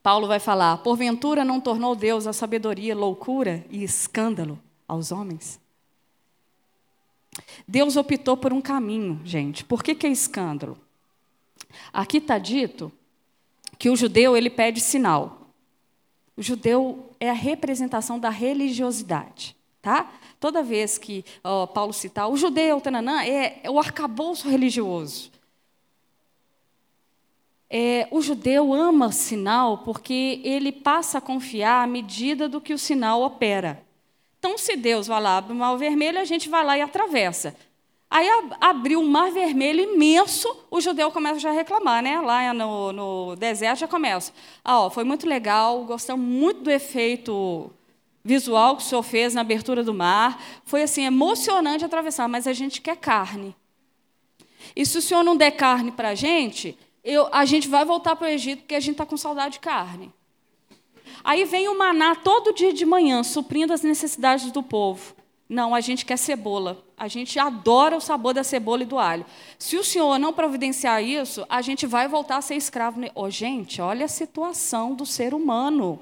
Paulo vai falar: porventura não tornou Deus a sabedoria loucura e escândalo aos homens? Deus optou por um caminho, gente. Por que, que é escândalo? Aqui está dito que o judeu ele pede sinal. O judeu é a representação da religiosidade. Tá? Toda vez que ó, Paulo citar o judeu, tananã, é, é o arcabouço religioso. É, o judeu ama sinal porque ele passa a confiar à medida do que o sinal opera. Então, se Deus vai lá abre o mar vermelho, a gente vai lá e atravessa. Aí abriu um mar vermelho imenso, o judeu começa já a reclamar, né? Lá no, no deserto já começa. Ah, ó, foi muito legal, gostamos muito do efeito visual que o senhor fez na abertura do mar. Foi assim, emocionante atravessar, mas a gente quer carne. E se o senhor não der carne para a gente, eu, a gente vai voltar para o Egito porque a gente está com saudade de carne. Aí vem o maná todo dia de manhã, suprindo as necessidades do povo. Não, a gente quer cebola. A gente adora o sabor da cebola e do alho. Se o senhor não providenciar isso, a gente vai voltar a ser escravo. Oh, gente, olha a situação do ser humano.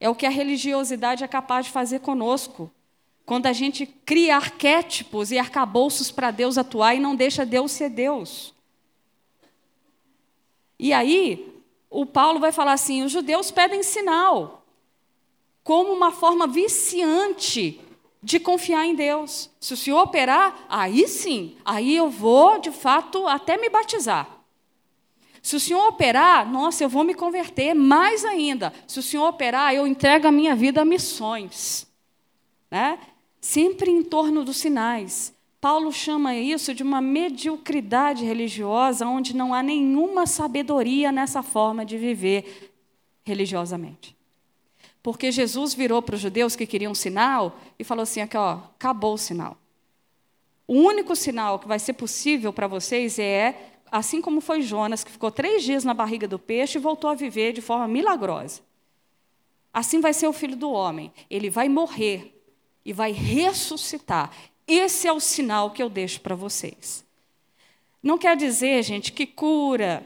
É o que a religiosidade é capaz de fazer conosco. Quando a gente cria arquétipos e arcabouços para Deus atuar e não deixa Deus ser Deus. E aí, o Paulo vai falar assim: os judeus pedem sinal, como uma forma viciante de confiar em Deus. Se o Senhor operar, aí sim, aí eu vou, de fato, até me batizar. Se o Senhor operar, nossa, eu vou me converter mais ainda. Se o Senhor operar, eu entrego a minha vida a missões. Né? Sempre em torno dos sinais. Paulo chama isso de uma mediocridade religiosa, onde não há nenhuma sabedoria nessa forma de viver religiosamente. Porque Jesus virou para os judeus que queriam um sinal e falou assim: aqui, ó, acabou o sinal. O único sinal que vai ser possível para vocês é, assim como foi Jonas, que ficou três dias na barriga do peixe e voltou a viver de forma milagrosa. Assim vai ser o filho do homem. Ele vai morrer e vai ressuscitar. Esse é o sinal que eu deixo para vocês. Não quer dizer, gente, que cura,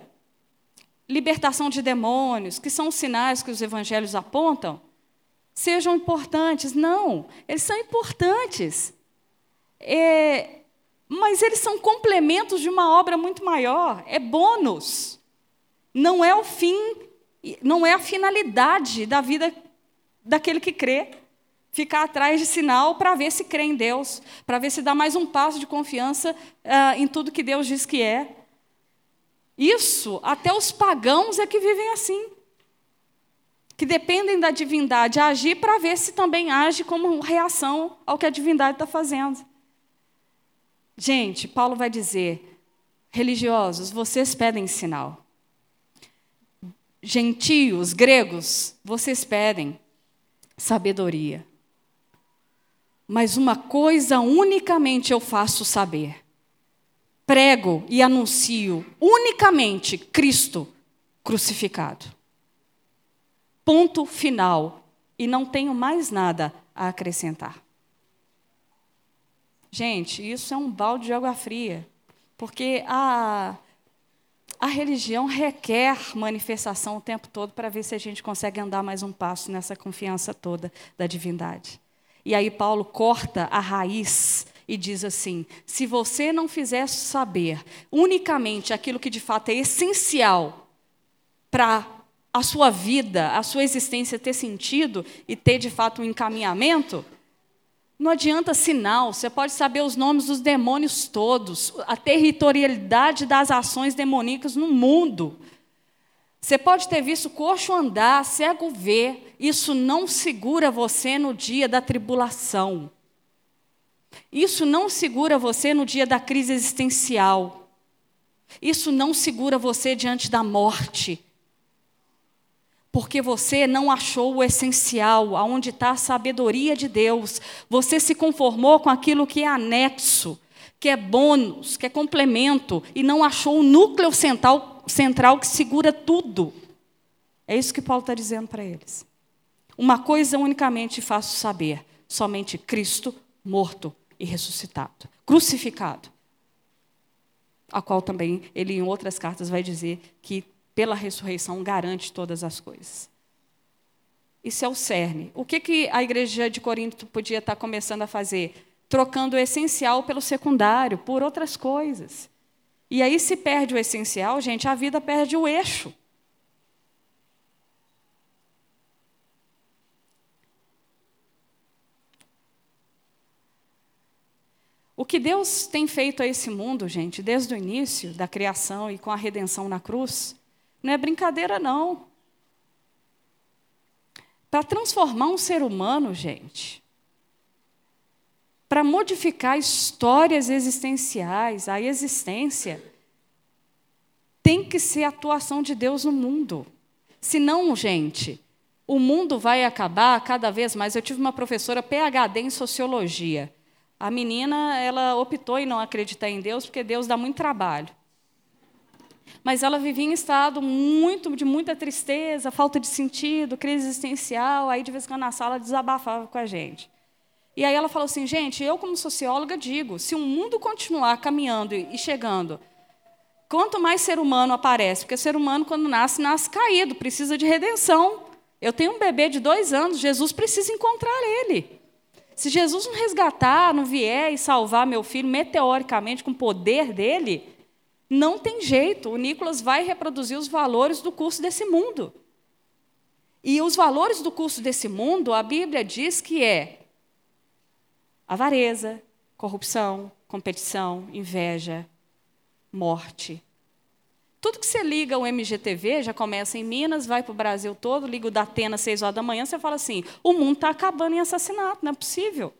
libertação de demônios, que são os sinais que os evangelhos apontam, sejam importantes. Não, eles são importantes. É, mas eles são complementos de uma obra muito maior, é bônus. Não é o fim, não é a finalidade da vida daquele que crê. Ficar atrás de sinal para ver se crê em Deus, para ver se dá mais um passo de confiança uh, em tudo que Deus diz que é. Isso, até os pagãos é que vivem assim que dependem da divindade agir para ver se também age como reação ao que a divindade está fazendo. Gente, Paulo vai dizer: religiosos, vocês pedem sinal. gentios, gregos, vocês pedem sabedoria. Mas uma coisa unicamente eu faço saber: prego e anuncio unicamente Cristo crucificado. Ponto final. E não tenho mais nada a acrescentar. Gente, isso é um balde de água fria, porque a, a religião requer manifestação o tempo todo para ver se a gente consegue andar mais um passo nessa confiança toda da divindade. E aí Paulo corta a raiz e diz assim: se você não fizer saber unicamente aquilo que de fato é essencial para a sua vida, a sua existência ter sentido e ter de fato um encaminhamento, não adianta sinal, você pode saber os nomes dos demônios todos, a territorialidade das ações demoníacas no mundo. Você pode ter visto coxo andar, cego ver, isso não segura você no dia da tribulação. Isso não segura você no dia da crise existencial. Isso não segura você diante da morte porque você não achou o essencial, aonde está a sabedoria de Deus. Você se conformou com aquilo que é anexo, que é bônus, que é complemento, e não achou o núcleo central, central que segura tudo. É isso que Paulo está dizendo para eles. Uma coisa unicamente faço saber: somente Cristo morto e ressuscitado, crucificado. A qual também ele, em outras cartas, vai dizer que pela ressurreição, garante todas as coisas. Isso é o cerne. O que, que a igreja de Corinto podia estar começando a fazer? Trocando o essencial pelo secundário, por outras coisas. E aí, se perde o essencial, gente, a vida perde o eixo. O que Deus tem feito a esse mundo, gente, desde o início da criação e com a redenção na cruz, não é brincadeira, não. Para transformar um ser humano, gente, para modificar histórias existenciais, a existência, tem que ser a atuação de Deus no mundo. Senão, gente, o mundo vai acabar cada vez mais. Eu tive uma professora PhD em sociologia. A menina, ela optou em não acreditar em Deus porque Deus dá muito trabalho mas ela vivia em estado muito de muita tristeza, falta de sentido, crise existencial. Aí, de vez em quando, na sala, desabafava com a gente. E aí ela falou assim: gente, eu, como socióloga, digo: se o mundo continuar caminhando e chegando, quanto mais ser humano aparece, porque ser humano, quando nasce, nasce caído, precisa de redenção. Eu tenho um bebê de dois anos, Jesus precisa encontrar ele. Se Jesus não resgatar, não vier e salvar meu filho meteoricamente com o poder dele, não tem jeito, o Nicolas vai reproduzir os valores do curso desse mundo. E os valores do curso desse mundo, a Bíblia diz que é avareza, corrupção, competição, inveja, morte. Tudo que você liga ao MGTV, já começa em Minas, vai para o Brasil todo, liga o da Atena às 6 horas da manhã, você fala assim: o mundo está acabando em assassinato, não é possível.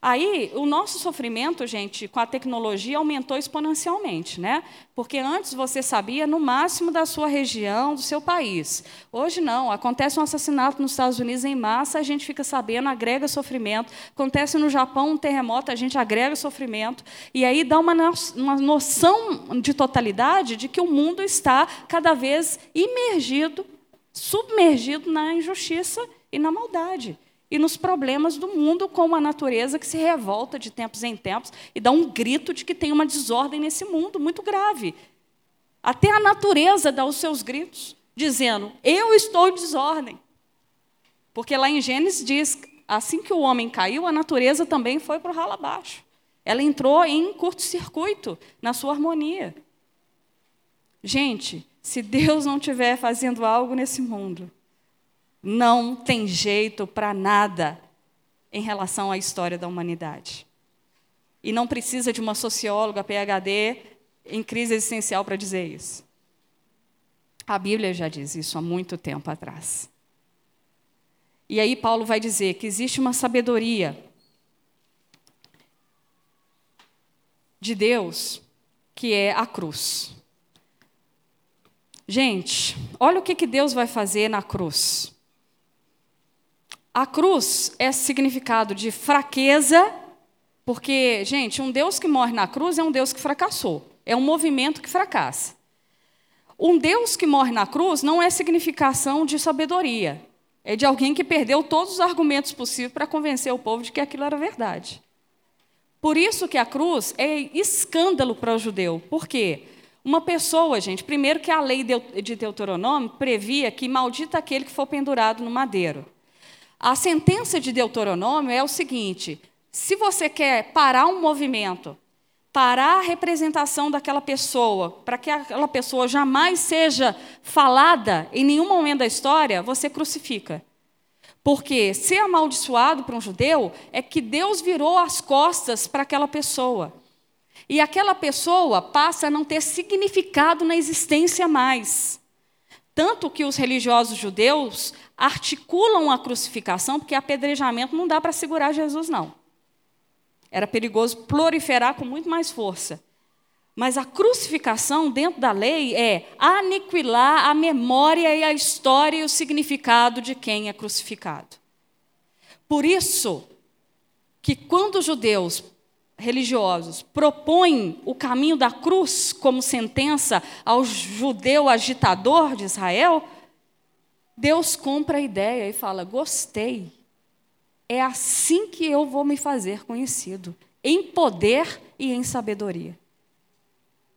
Aí, o nosso sofrimento, gente, com a tecnologia aumentou exponencialmente, né? Porque antes você sabia no máximo da sua região, do seu país. Hoje não, acontece um assassinato nos Estados Unidos em massa, a gente fica sabendo, agrega sofrimento. Acontece no Japão um terremoto, a gente agrega sofrimento. E aí dá uma, uma noção de totalidade de que o mundo está cada vez imergido, submergido na injustiça e na maldade e nos problemas do mundo, como a natureza que se revolta de tempos em tempos e dá um grito de que tem uma desordem nesse mundo muito grave. Até a natureza dá os seus gritos, dizendo: Eu estou em desordem. Porque lá em Gênesis diz: assim que o homem caiu, a natureza também foi para o ralo abaixo. Ela entrou em curto-circuito na sua harmonia. Gente, se Deus não estiver fazendo algo nesse mundo, não tem jeito para nada em relação à história da humanidade. E não precisa de uma socióloga PhD em crise existencial para dizer isso. A Bíblia já diz isso há muito tempo atrás. E aí Paulo vai dizer que existe uma sabedoria de Deus que é a cruz. Gente, olha o que, Deus vai fazer na cruz. A cruz é significado de fraqueza, porque, gente, um Deus que morre na cruz é um Deus que fracassou. É um movimento que fracassa. Um Deus que morre na cruz não é significação de sabedoria. É de alguém que perdeu todos os argumentos possíveis para convencer o povo de que aquilo era verdade. Por isso que a cruz é escândalo para o judeu. Por quê? Uma pessoa, gente, primeiro que a lei de Deuteronômio previa que maldita aquele que for pendurado no madeiro. A sentença de Deuteronômio é o seguinte: se você quer parar um movimento, parar a representação daquela pessoa, para que aquela pessoa jamais seja falada em nenhum momento da história, você crucifica. Porque ser amaldiçoado para um judeu é que Deus virou as costas para aquela pessoa. E aquela pessoa passa a não ter significado na existência mais. Tanto que os religiosos judeus articulam a crucificação, porque apedrejamento não dá para segurar Jesus, não. Era perigoso proliferar com muito mais força. Mas a crucificação, dentro da lei, é aniquilar a memória e a história e o significado de quem é crucificado. Por isso, que quando os judeus religiosos propõem o caminho da cruz como sentença ao judeu agitador de Israel, Deus compra a ideia e fala: gostei. É assim que eu vou me fazer conhecido, em poder e em sabedoria.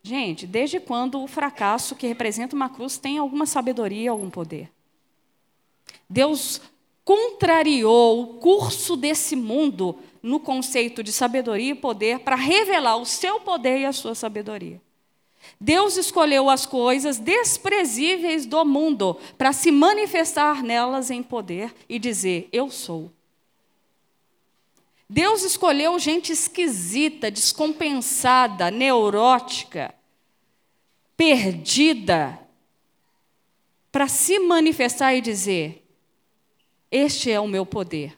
Gente, desde quando o fracasso que representa uma cruz tem alguma sabedoria, algum poder? Deus contrariou o curso desse mundo no conceito de sabedoria e poder para revelar o seu poder e a sua sabedoria. Deus escolheu as coisas desprezíveis do mundo para se manifestar nelas em poder e dizer: Eu sou. Deus escolheu gente esquisita, descompensada, neurótica, perdida, para se manifestar e dizer: Este é o meu poder.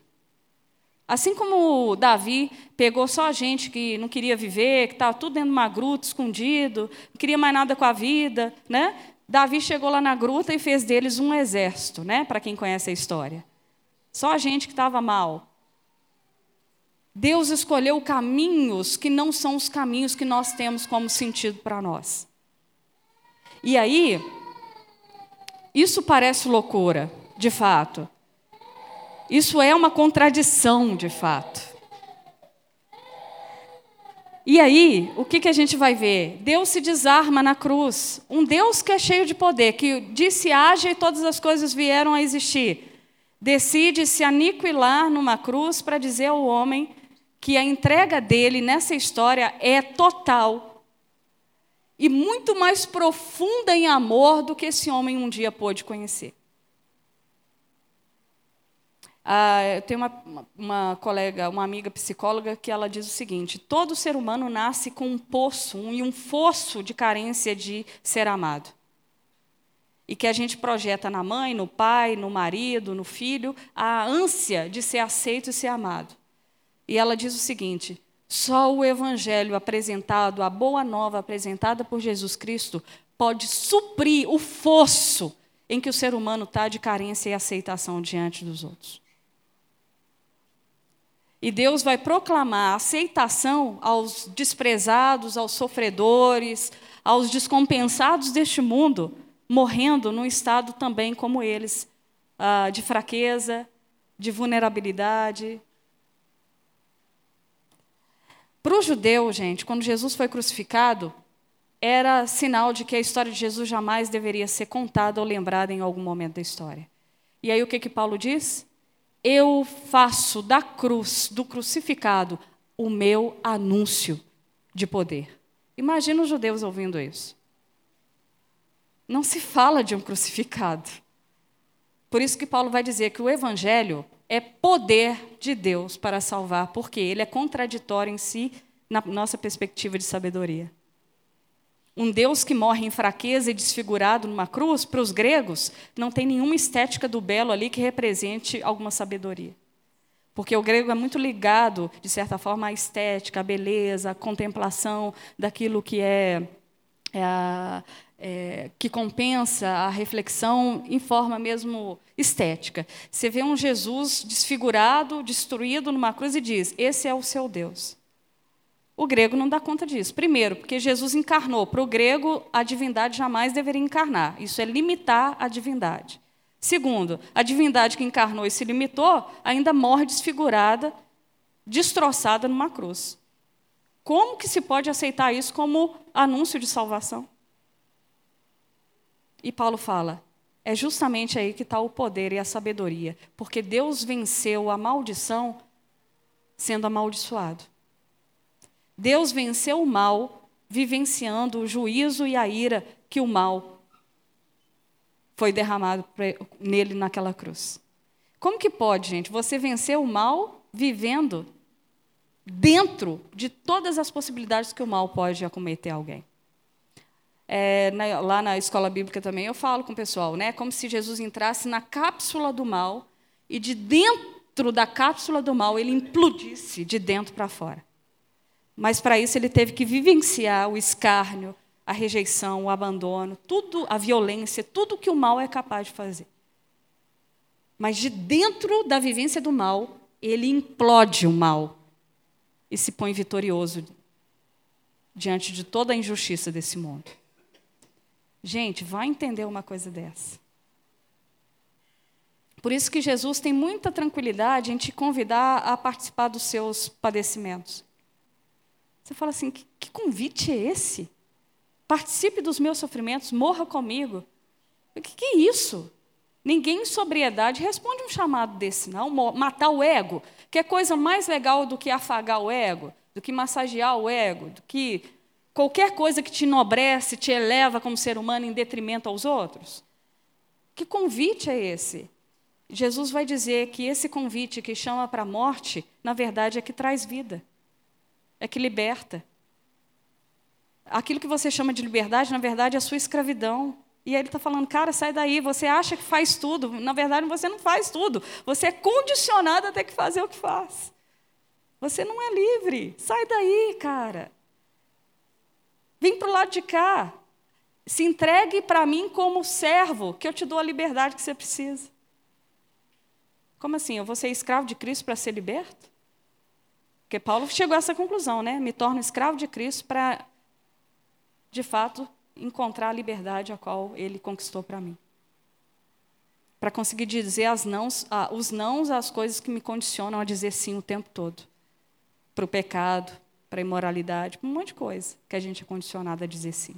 Assim como Davi pegou só gente que não queria viver, que estava tudo dentro de uma gruta, escondido, não queria mais nada com a vida, né? Davi chegou lá na gruta e fez deles um exército, né? Para quem conhece a história. Só a gente que estava mal. Deus escolheu caminhos que não são os caminhos que nós temos como sentido para nós. E aí, isso parece loucura, de fato. Isso é uma contradição, de fato. E aí, o que, que a gente vai ver? Deus se desarma na cruz. Um Deus que é cheio de poder, que disse haja e todas as coisas vieram a existir. Decide se aniquilar numa cruz para dizer ao homem que a entrega dele nessa história é total e muito mais profunda em amor do que esse homem um dia pôde conhecer. Ah, eu tenho uma, uma, colega, uma amiga psicóloga, que ela diz o seguinte: todo ser humano nasce com um poço um, um fosso de carência de ser amado. E que a gente projeta na mãe, no pai, no marido, no filho, a ânsia de ser aceito e ser amado. E ela diz o seguinte: só o evangelho apresentado, a boa nova apresentada por Jesus Cristo, pode suprir o fosso em que o ser humano está de carência e aceitação diante dos outros. E Deus vai proclamar aceitação aos desprezados, aos sofredores, aos descompensados deste mundo, morrendo num estado também como eles, ah, de fraqueza, de vulnerabilidade. Para o judeu, gente, quando Jesus foi crucificado, era sinal de que a história de Jesus jamais deveria ser contada ou lembrada em algum momento da história. E aí o que, que Paulo diz? Eu faço da cruz, do crucificado, o meu anúncio de poder. Imagina os judeus ouvindo isso. Não se fala de um crucificado. Por isso que Paulo vai dizer que o evangelho é poder de Deus para salvar, porque ele é contraditório em si na nossa perspectiva de sabedoria. Um Deus que morre em fraqueza e desfigurado numa cruz, para os gregos, não tem nenhuma estética do belo ali que represente alguma sabedoria. Porque o grego é muito ligado, de certa forma, à estética, à beleza, à contemplação daquilo que é é, é, que compensa a reflexão em forma mesmo estética. Você vê um Jesus desfigurado, destruído numa cruz e diz: Esse é o seu Deus. O grego não dá conta disso. Primeiro, porque Jesus encarnou. Para o grego, a divindade jamais deveria encarnar. Isso é limitar a divindade. Segundo, a divindade que encarnou e se limitou ainda morre desfigurada, destroçada numa cruz. Como que se pode aceitar isso como anúncio de salvação? E Paulo fala: é justamente aí que está o poder e a sabedoria, porque Deus venceu a maldição sendo amaldiçoado. Deus venceu o mal, vivenciando o juízo e a ira que o mal foi derramado nele naquela cruz. Como que pode, gente, você vencer o mal vivendo dentro de todas as possibilidades que o mal pode acometer alguém? É, na, lá na escola bíblica também eu falo com o pessoal, né? Como se Jesus entrasse na cápsula do mal e de dentro da cápsula do mal ele implodisse de dentro para fora. Mas para isso ele teve que vivenciar o escárnio, a rejeição, o abandono, tudo, a violência, tudo que o mal é capaz de fazer. Mas de dentro da vivência do mal, ele implode o mal e se põe vitorioso diante de toda a injustiça desse mundo. Gente, vai entender uma coisa dessa. Por isso que Jesus tem muita tranquilidade em te convidar a participar dos seus padecimentos. Você fala assim: que, que convite é esse? Participe dos meus sofrimentos, morra comigo. O que, que é isso? Ninguém em sobriedade responde um chamado desse, não. Matar o ego, que é coisa mais legal do que afagar o ego, do que massagear o ego, do que qualquer coisa que te enobrece, te eleva como ser humano em detrimento aos outros. Que convite é esse? Jesus vai dizer que esse convite que chama para a morte, na verdade, é que traz vida é que liberta. Aquilo que você chama de liberdade, na verdade, é a sua escravidão. E aí ele está falando, cara, sai daí, você acha que faz tudo. Na verdade, você não faz tudo. Você é condicionado a ter que fazer o que faz. Você não é livre. Sai daí, cara. Vem para o lado de cá. Se entregue para mim como servo, que eu te dou a liberdade que você precisa. Como assim? Eu vou ser escravo de Cristo para ser liberto? Porque Paulo chegou a essa conclusão, né? Me torno escravo de Cristo para, de fato, encontrar a liberdade a qual ele conquistou para mim. Para conseguir dizer as nãos, ah, os nãos às coisas que me condicionam a dizer sim o tempo todo. Para o pecado, para a imoralidade, para um monte de coisa que a gente é condicionado a dizer sim.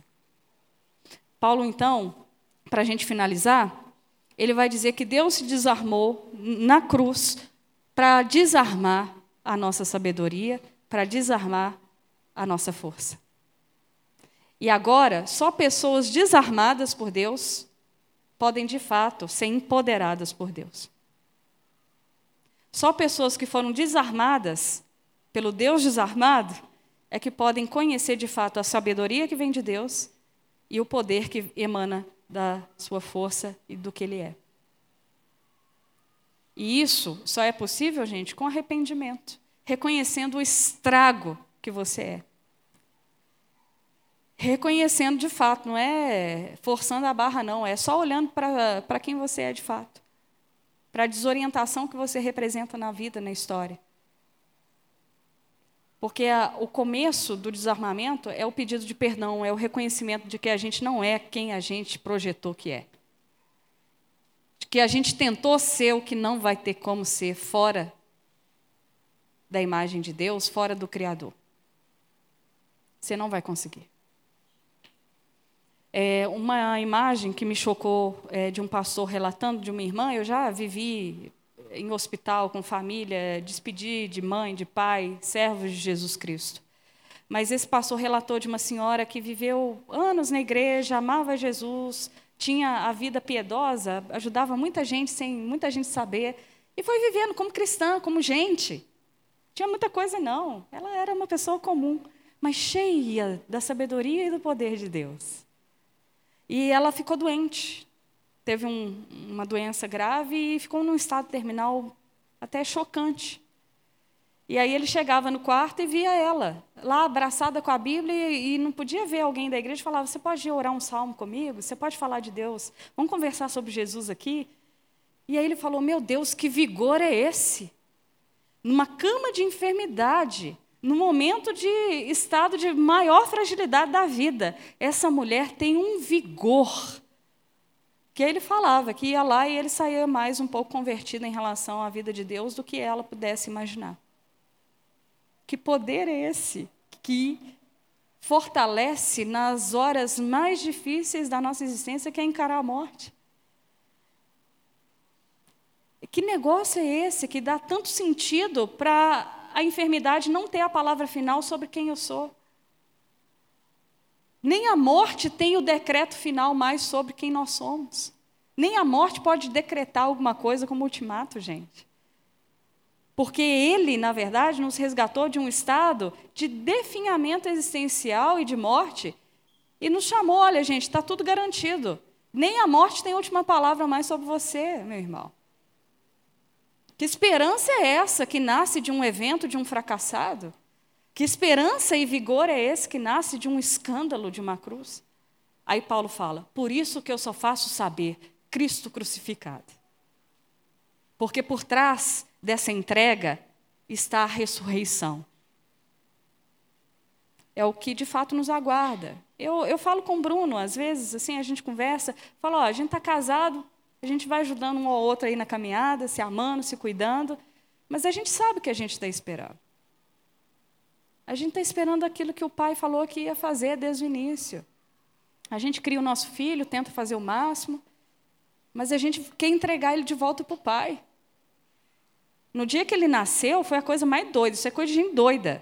Paulo, então, para a gente finalizar, ele vai dizer que Deus se desarmou na cruz para desarmar a nossa sabedoria, para desarmar a nossa força. E agora, só pessoas desarmadas por Deus podem, de fato, ser empoderadas por Deus. Só pessoas que foram desarmadas pelo Deus desarmado é que podem conhecer de fato a sabedoria que vem de Deus e o poder que emana da sua força e do que Ele é. E isso só é possível, gente, com arrependimento, reconhecendo o estrago que você é. Reconhecendo de fato, não é forçando a barra, não, é só olhando para quem você é de fato, para a desorientação que você representa na vida, na história. Porque a, o começo do desarmamento é o pedido de perdão, é o reconhecimento de que a gente não é quem a gente projetou que é que a gente tentou ser o que não vai ter como ser fora da imagem de Deus, fora do Criador. Você não vai conseguir. É, uma imagem que me chocou é, de um pastor relatando de uma irmã, eu já vivi em hospital com família, despedi de mãe, de pai, servos de Jesus Cristo. Mas esse pastor relatou de uma senhora que viveu anos na igreja, amava Jesus, tinha a vida piedosa, ajudava muita gente sem muita gente saber, e foi vivendo como cristã, como gente. Tinha muita coisa, não. Ela era uma pessoa comum, mas cheia da sabedoria e do poder de Deus. E ela ficou doente. Teve um, uma doença grave e ficou num estado terminal até chocante. E aí ele chegava no quarto e via ela, lá abraçada com a Bíblia, e não podia ver alguém da igreja e falava: Você pode orar um salmo comigo? Você pode falar de Deus? Vamos conversar sobre Jesus aqui? E aí ele falou: Meu Deus, que vigor é esse? Numa cama de enfermidade, no momento de estado de maior fragilidade da vida, essa mulher tem um vigor. Que ele falava que ia lá e ele saía mais um pouco convertido em relação à vida de Deus do que ela pudesse imaginar. Que poder é esse que fortalece nas horas mais difíceis da nossa existência, que é encarar a morte? Que negócio é esse que dá tanto sentido para a enfermidade não ter a palavra final sobre quem eu sou. Nem a morte tem o decreto final mais sobre quem nós somos. Nem a morte pode decretar alguma coisa como ultimato, gente. Porque ele, na verdade, nos resgatou de um estado de definhamento existencial e de morte e nos chamou: olha, gente, está tudo garantido. Nem a morte tem última palavra mais sobre você, meu irmão. Que esperança é essa que nasce de um evento de um fracassado? Que esperança e vigor é esse que nasce de um escândalo de uma cruz? Aí Paulo fala: por isso que eu só faço saber Cristo crucificado. Porque por trás dessa entrega está a ressurreição. É o que de fato nos aguarda. Eu, eu falo com o Bruno, às vezes, assim, a gente conversa, fala, ó, a gente está casado, a gente vai ajudando um ao outro aí na caminhada, se amando, se cuidando, mas a gente sabe o que a gente está esperando. A gente está esperando aquilo que o pai falou que ia fazer desde o início. A gente cria o nosso filho, tenta fazer o máximo, mas a gente quer entregar ele de volta para o pai. No dia que ele nasceu, foi a coisa mais doida, isso é coisa de gente doida.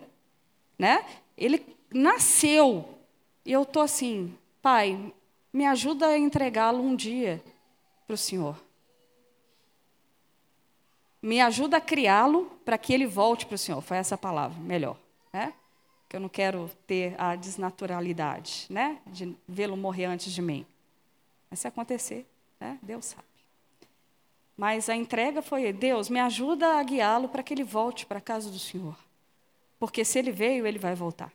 Né? Ele nasceu, e eu estou assim, pai, me ajuda a entregá-lo um dia para o Senhor. Me ajuda a criá-lo para que ele volte para o Senhor. Foi essa palavra, melhor. Né? Que eu não quero ter a desnaturalidade, né? de vê-lo morrer antes de mim. Mas se acontecer, né? Deus sabe. Mas a entrega foi: Deus, me ajuda a guiá-lo para que ele volte para a casa do Senhor. Porque se ele veio, ele vai voltar.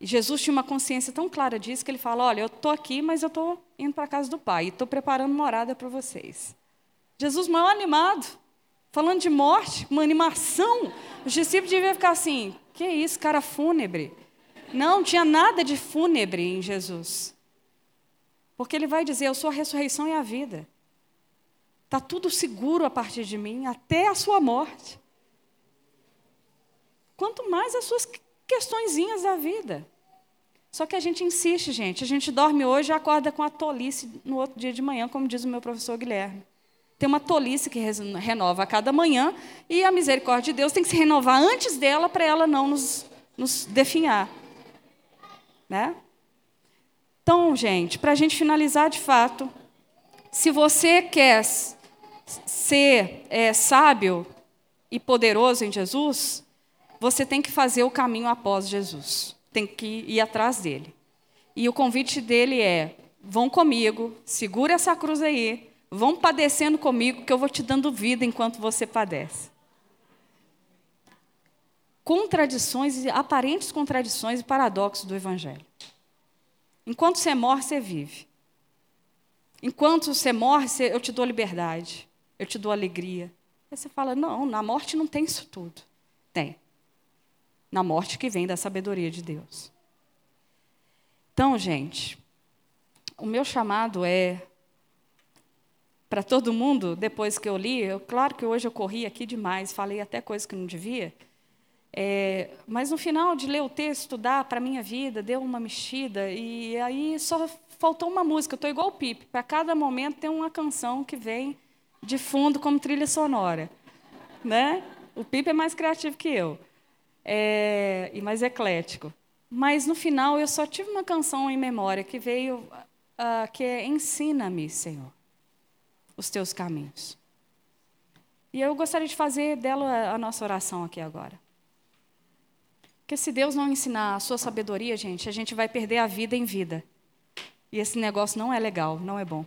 E Jesus tinha uma consciência tão clara disso que ele fala: Olha, eu estou aqui, mas eu estou indo para a casa do Pai estou preparando morada para vocês. Jesus, maior animado, falando de morte, uma animação. Os discípulos deviam ficar assim: Que isso, cara fúnebre? Não, tinha nada de fúnebre em Jesus. Porque ele vai dizer: Eu sou a ressurreição e a vida. Está tudo seguro a partir de mim, até a sua morte. Quanto mais as suas questõezinhas da vida. Só que a gente insiste, gente. A gente dorme hoje e acorda com a tolice no outro dia de manhã, como diz o meu professor Guilherme. Tem uma tolice que renova a cada manhã e a misericórdia de Deus tem que se renovar antes dela para ela não nos, nos definhar. Né? Então, gente, para a gente finalizar de fato, se você quer ser é, sábio e poderoso em Jesus, você tem que fazer o caminho após Jesus. Tem que ir atrás dele. E o convite dele é: vão comigo, segura essa cruz aí, vão padecendo comigo, que eu vou te dando vida enquanto você padece. Contradições, aparentes contradições e paradoxos do Evangelho. Enquanto você morre, você vive. Enquanto você morre, eu te dou liberdade, eu te dou alegria. Aí você fala: não, na morte não tem isso tudo. Tem na morte que vem da sabedoria de Deus. Então, gente, o meu chamado é para todo mundo, depois que eu li, eu, claro que hoje eu corri aqui demais, falei até coisas que não devia, é, mas no final de ler o texto, estudar para a minha vida, deu uma mexida, e aí só faltou uma música, eu estou igual o Pipe, para cada momento tem uma canção que vem de fundo como trilha sonora. Né? O Pipe é mais criativo que eu é, e mais eclético. Mas no final eu só tive uma canção em memória que veio, uh, que é Ensina-me, Senhor, os teus caminhos. E eu gostaria de fazer dela a nossa oração aqui agora. Porque se Deus não ensinar a sua sabedoria, gente, a gente vai perder a vida em vida. E esse negócio não é legal, não é bom.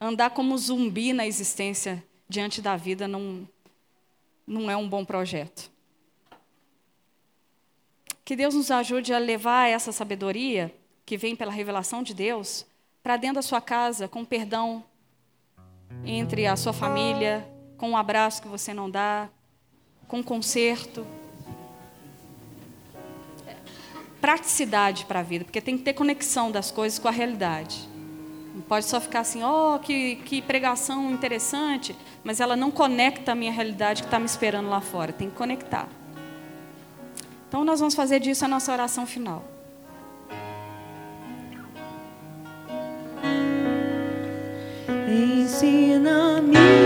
Andar como zumbi na existência diante da vida não, não é um bom projeto. Que Deus nos ajude a levar essa sabedoria que vem pela revelação de Deus para dentro da sua casa, com perdão entre a sua família, com um abraço que você não dá, com conserto. Praticidade para a vida, porque tem que ter conexão das coisas com a realidade. Não pode só ficar assim, oh, que, que pregação interessante, mas ela não conecta a minha realidade que está me esperando lá fora. Tem que conectar. Então, nós vamos fazer disso a nossa oração final. Ensina-me.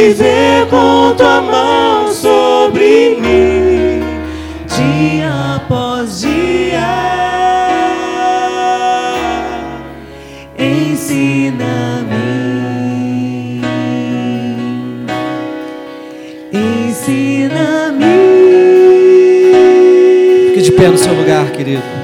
Viver com tua mão sobre mim, dia após dia. Ensina-me, ensina-me. Fique de pé no seu lugar, querido.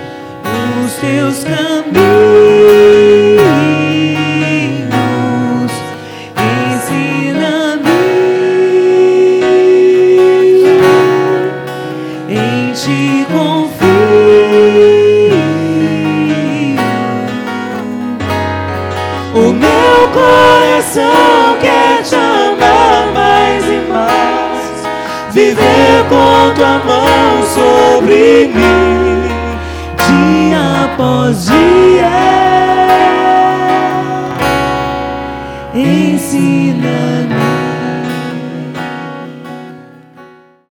Viver com tua mão sobre mim, dia após dia.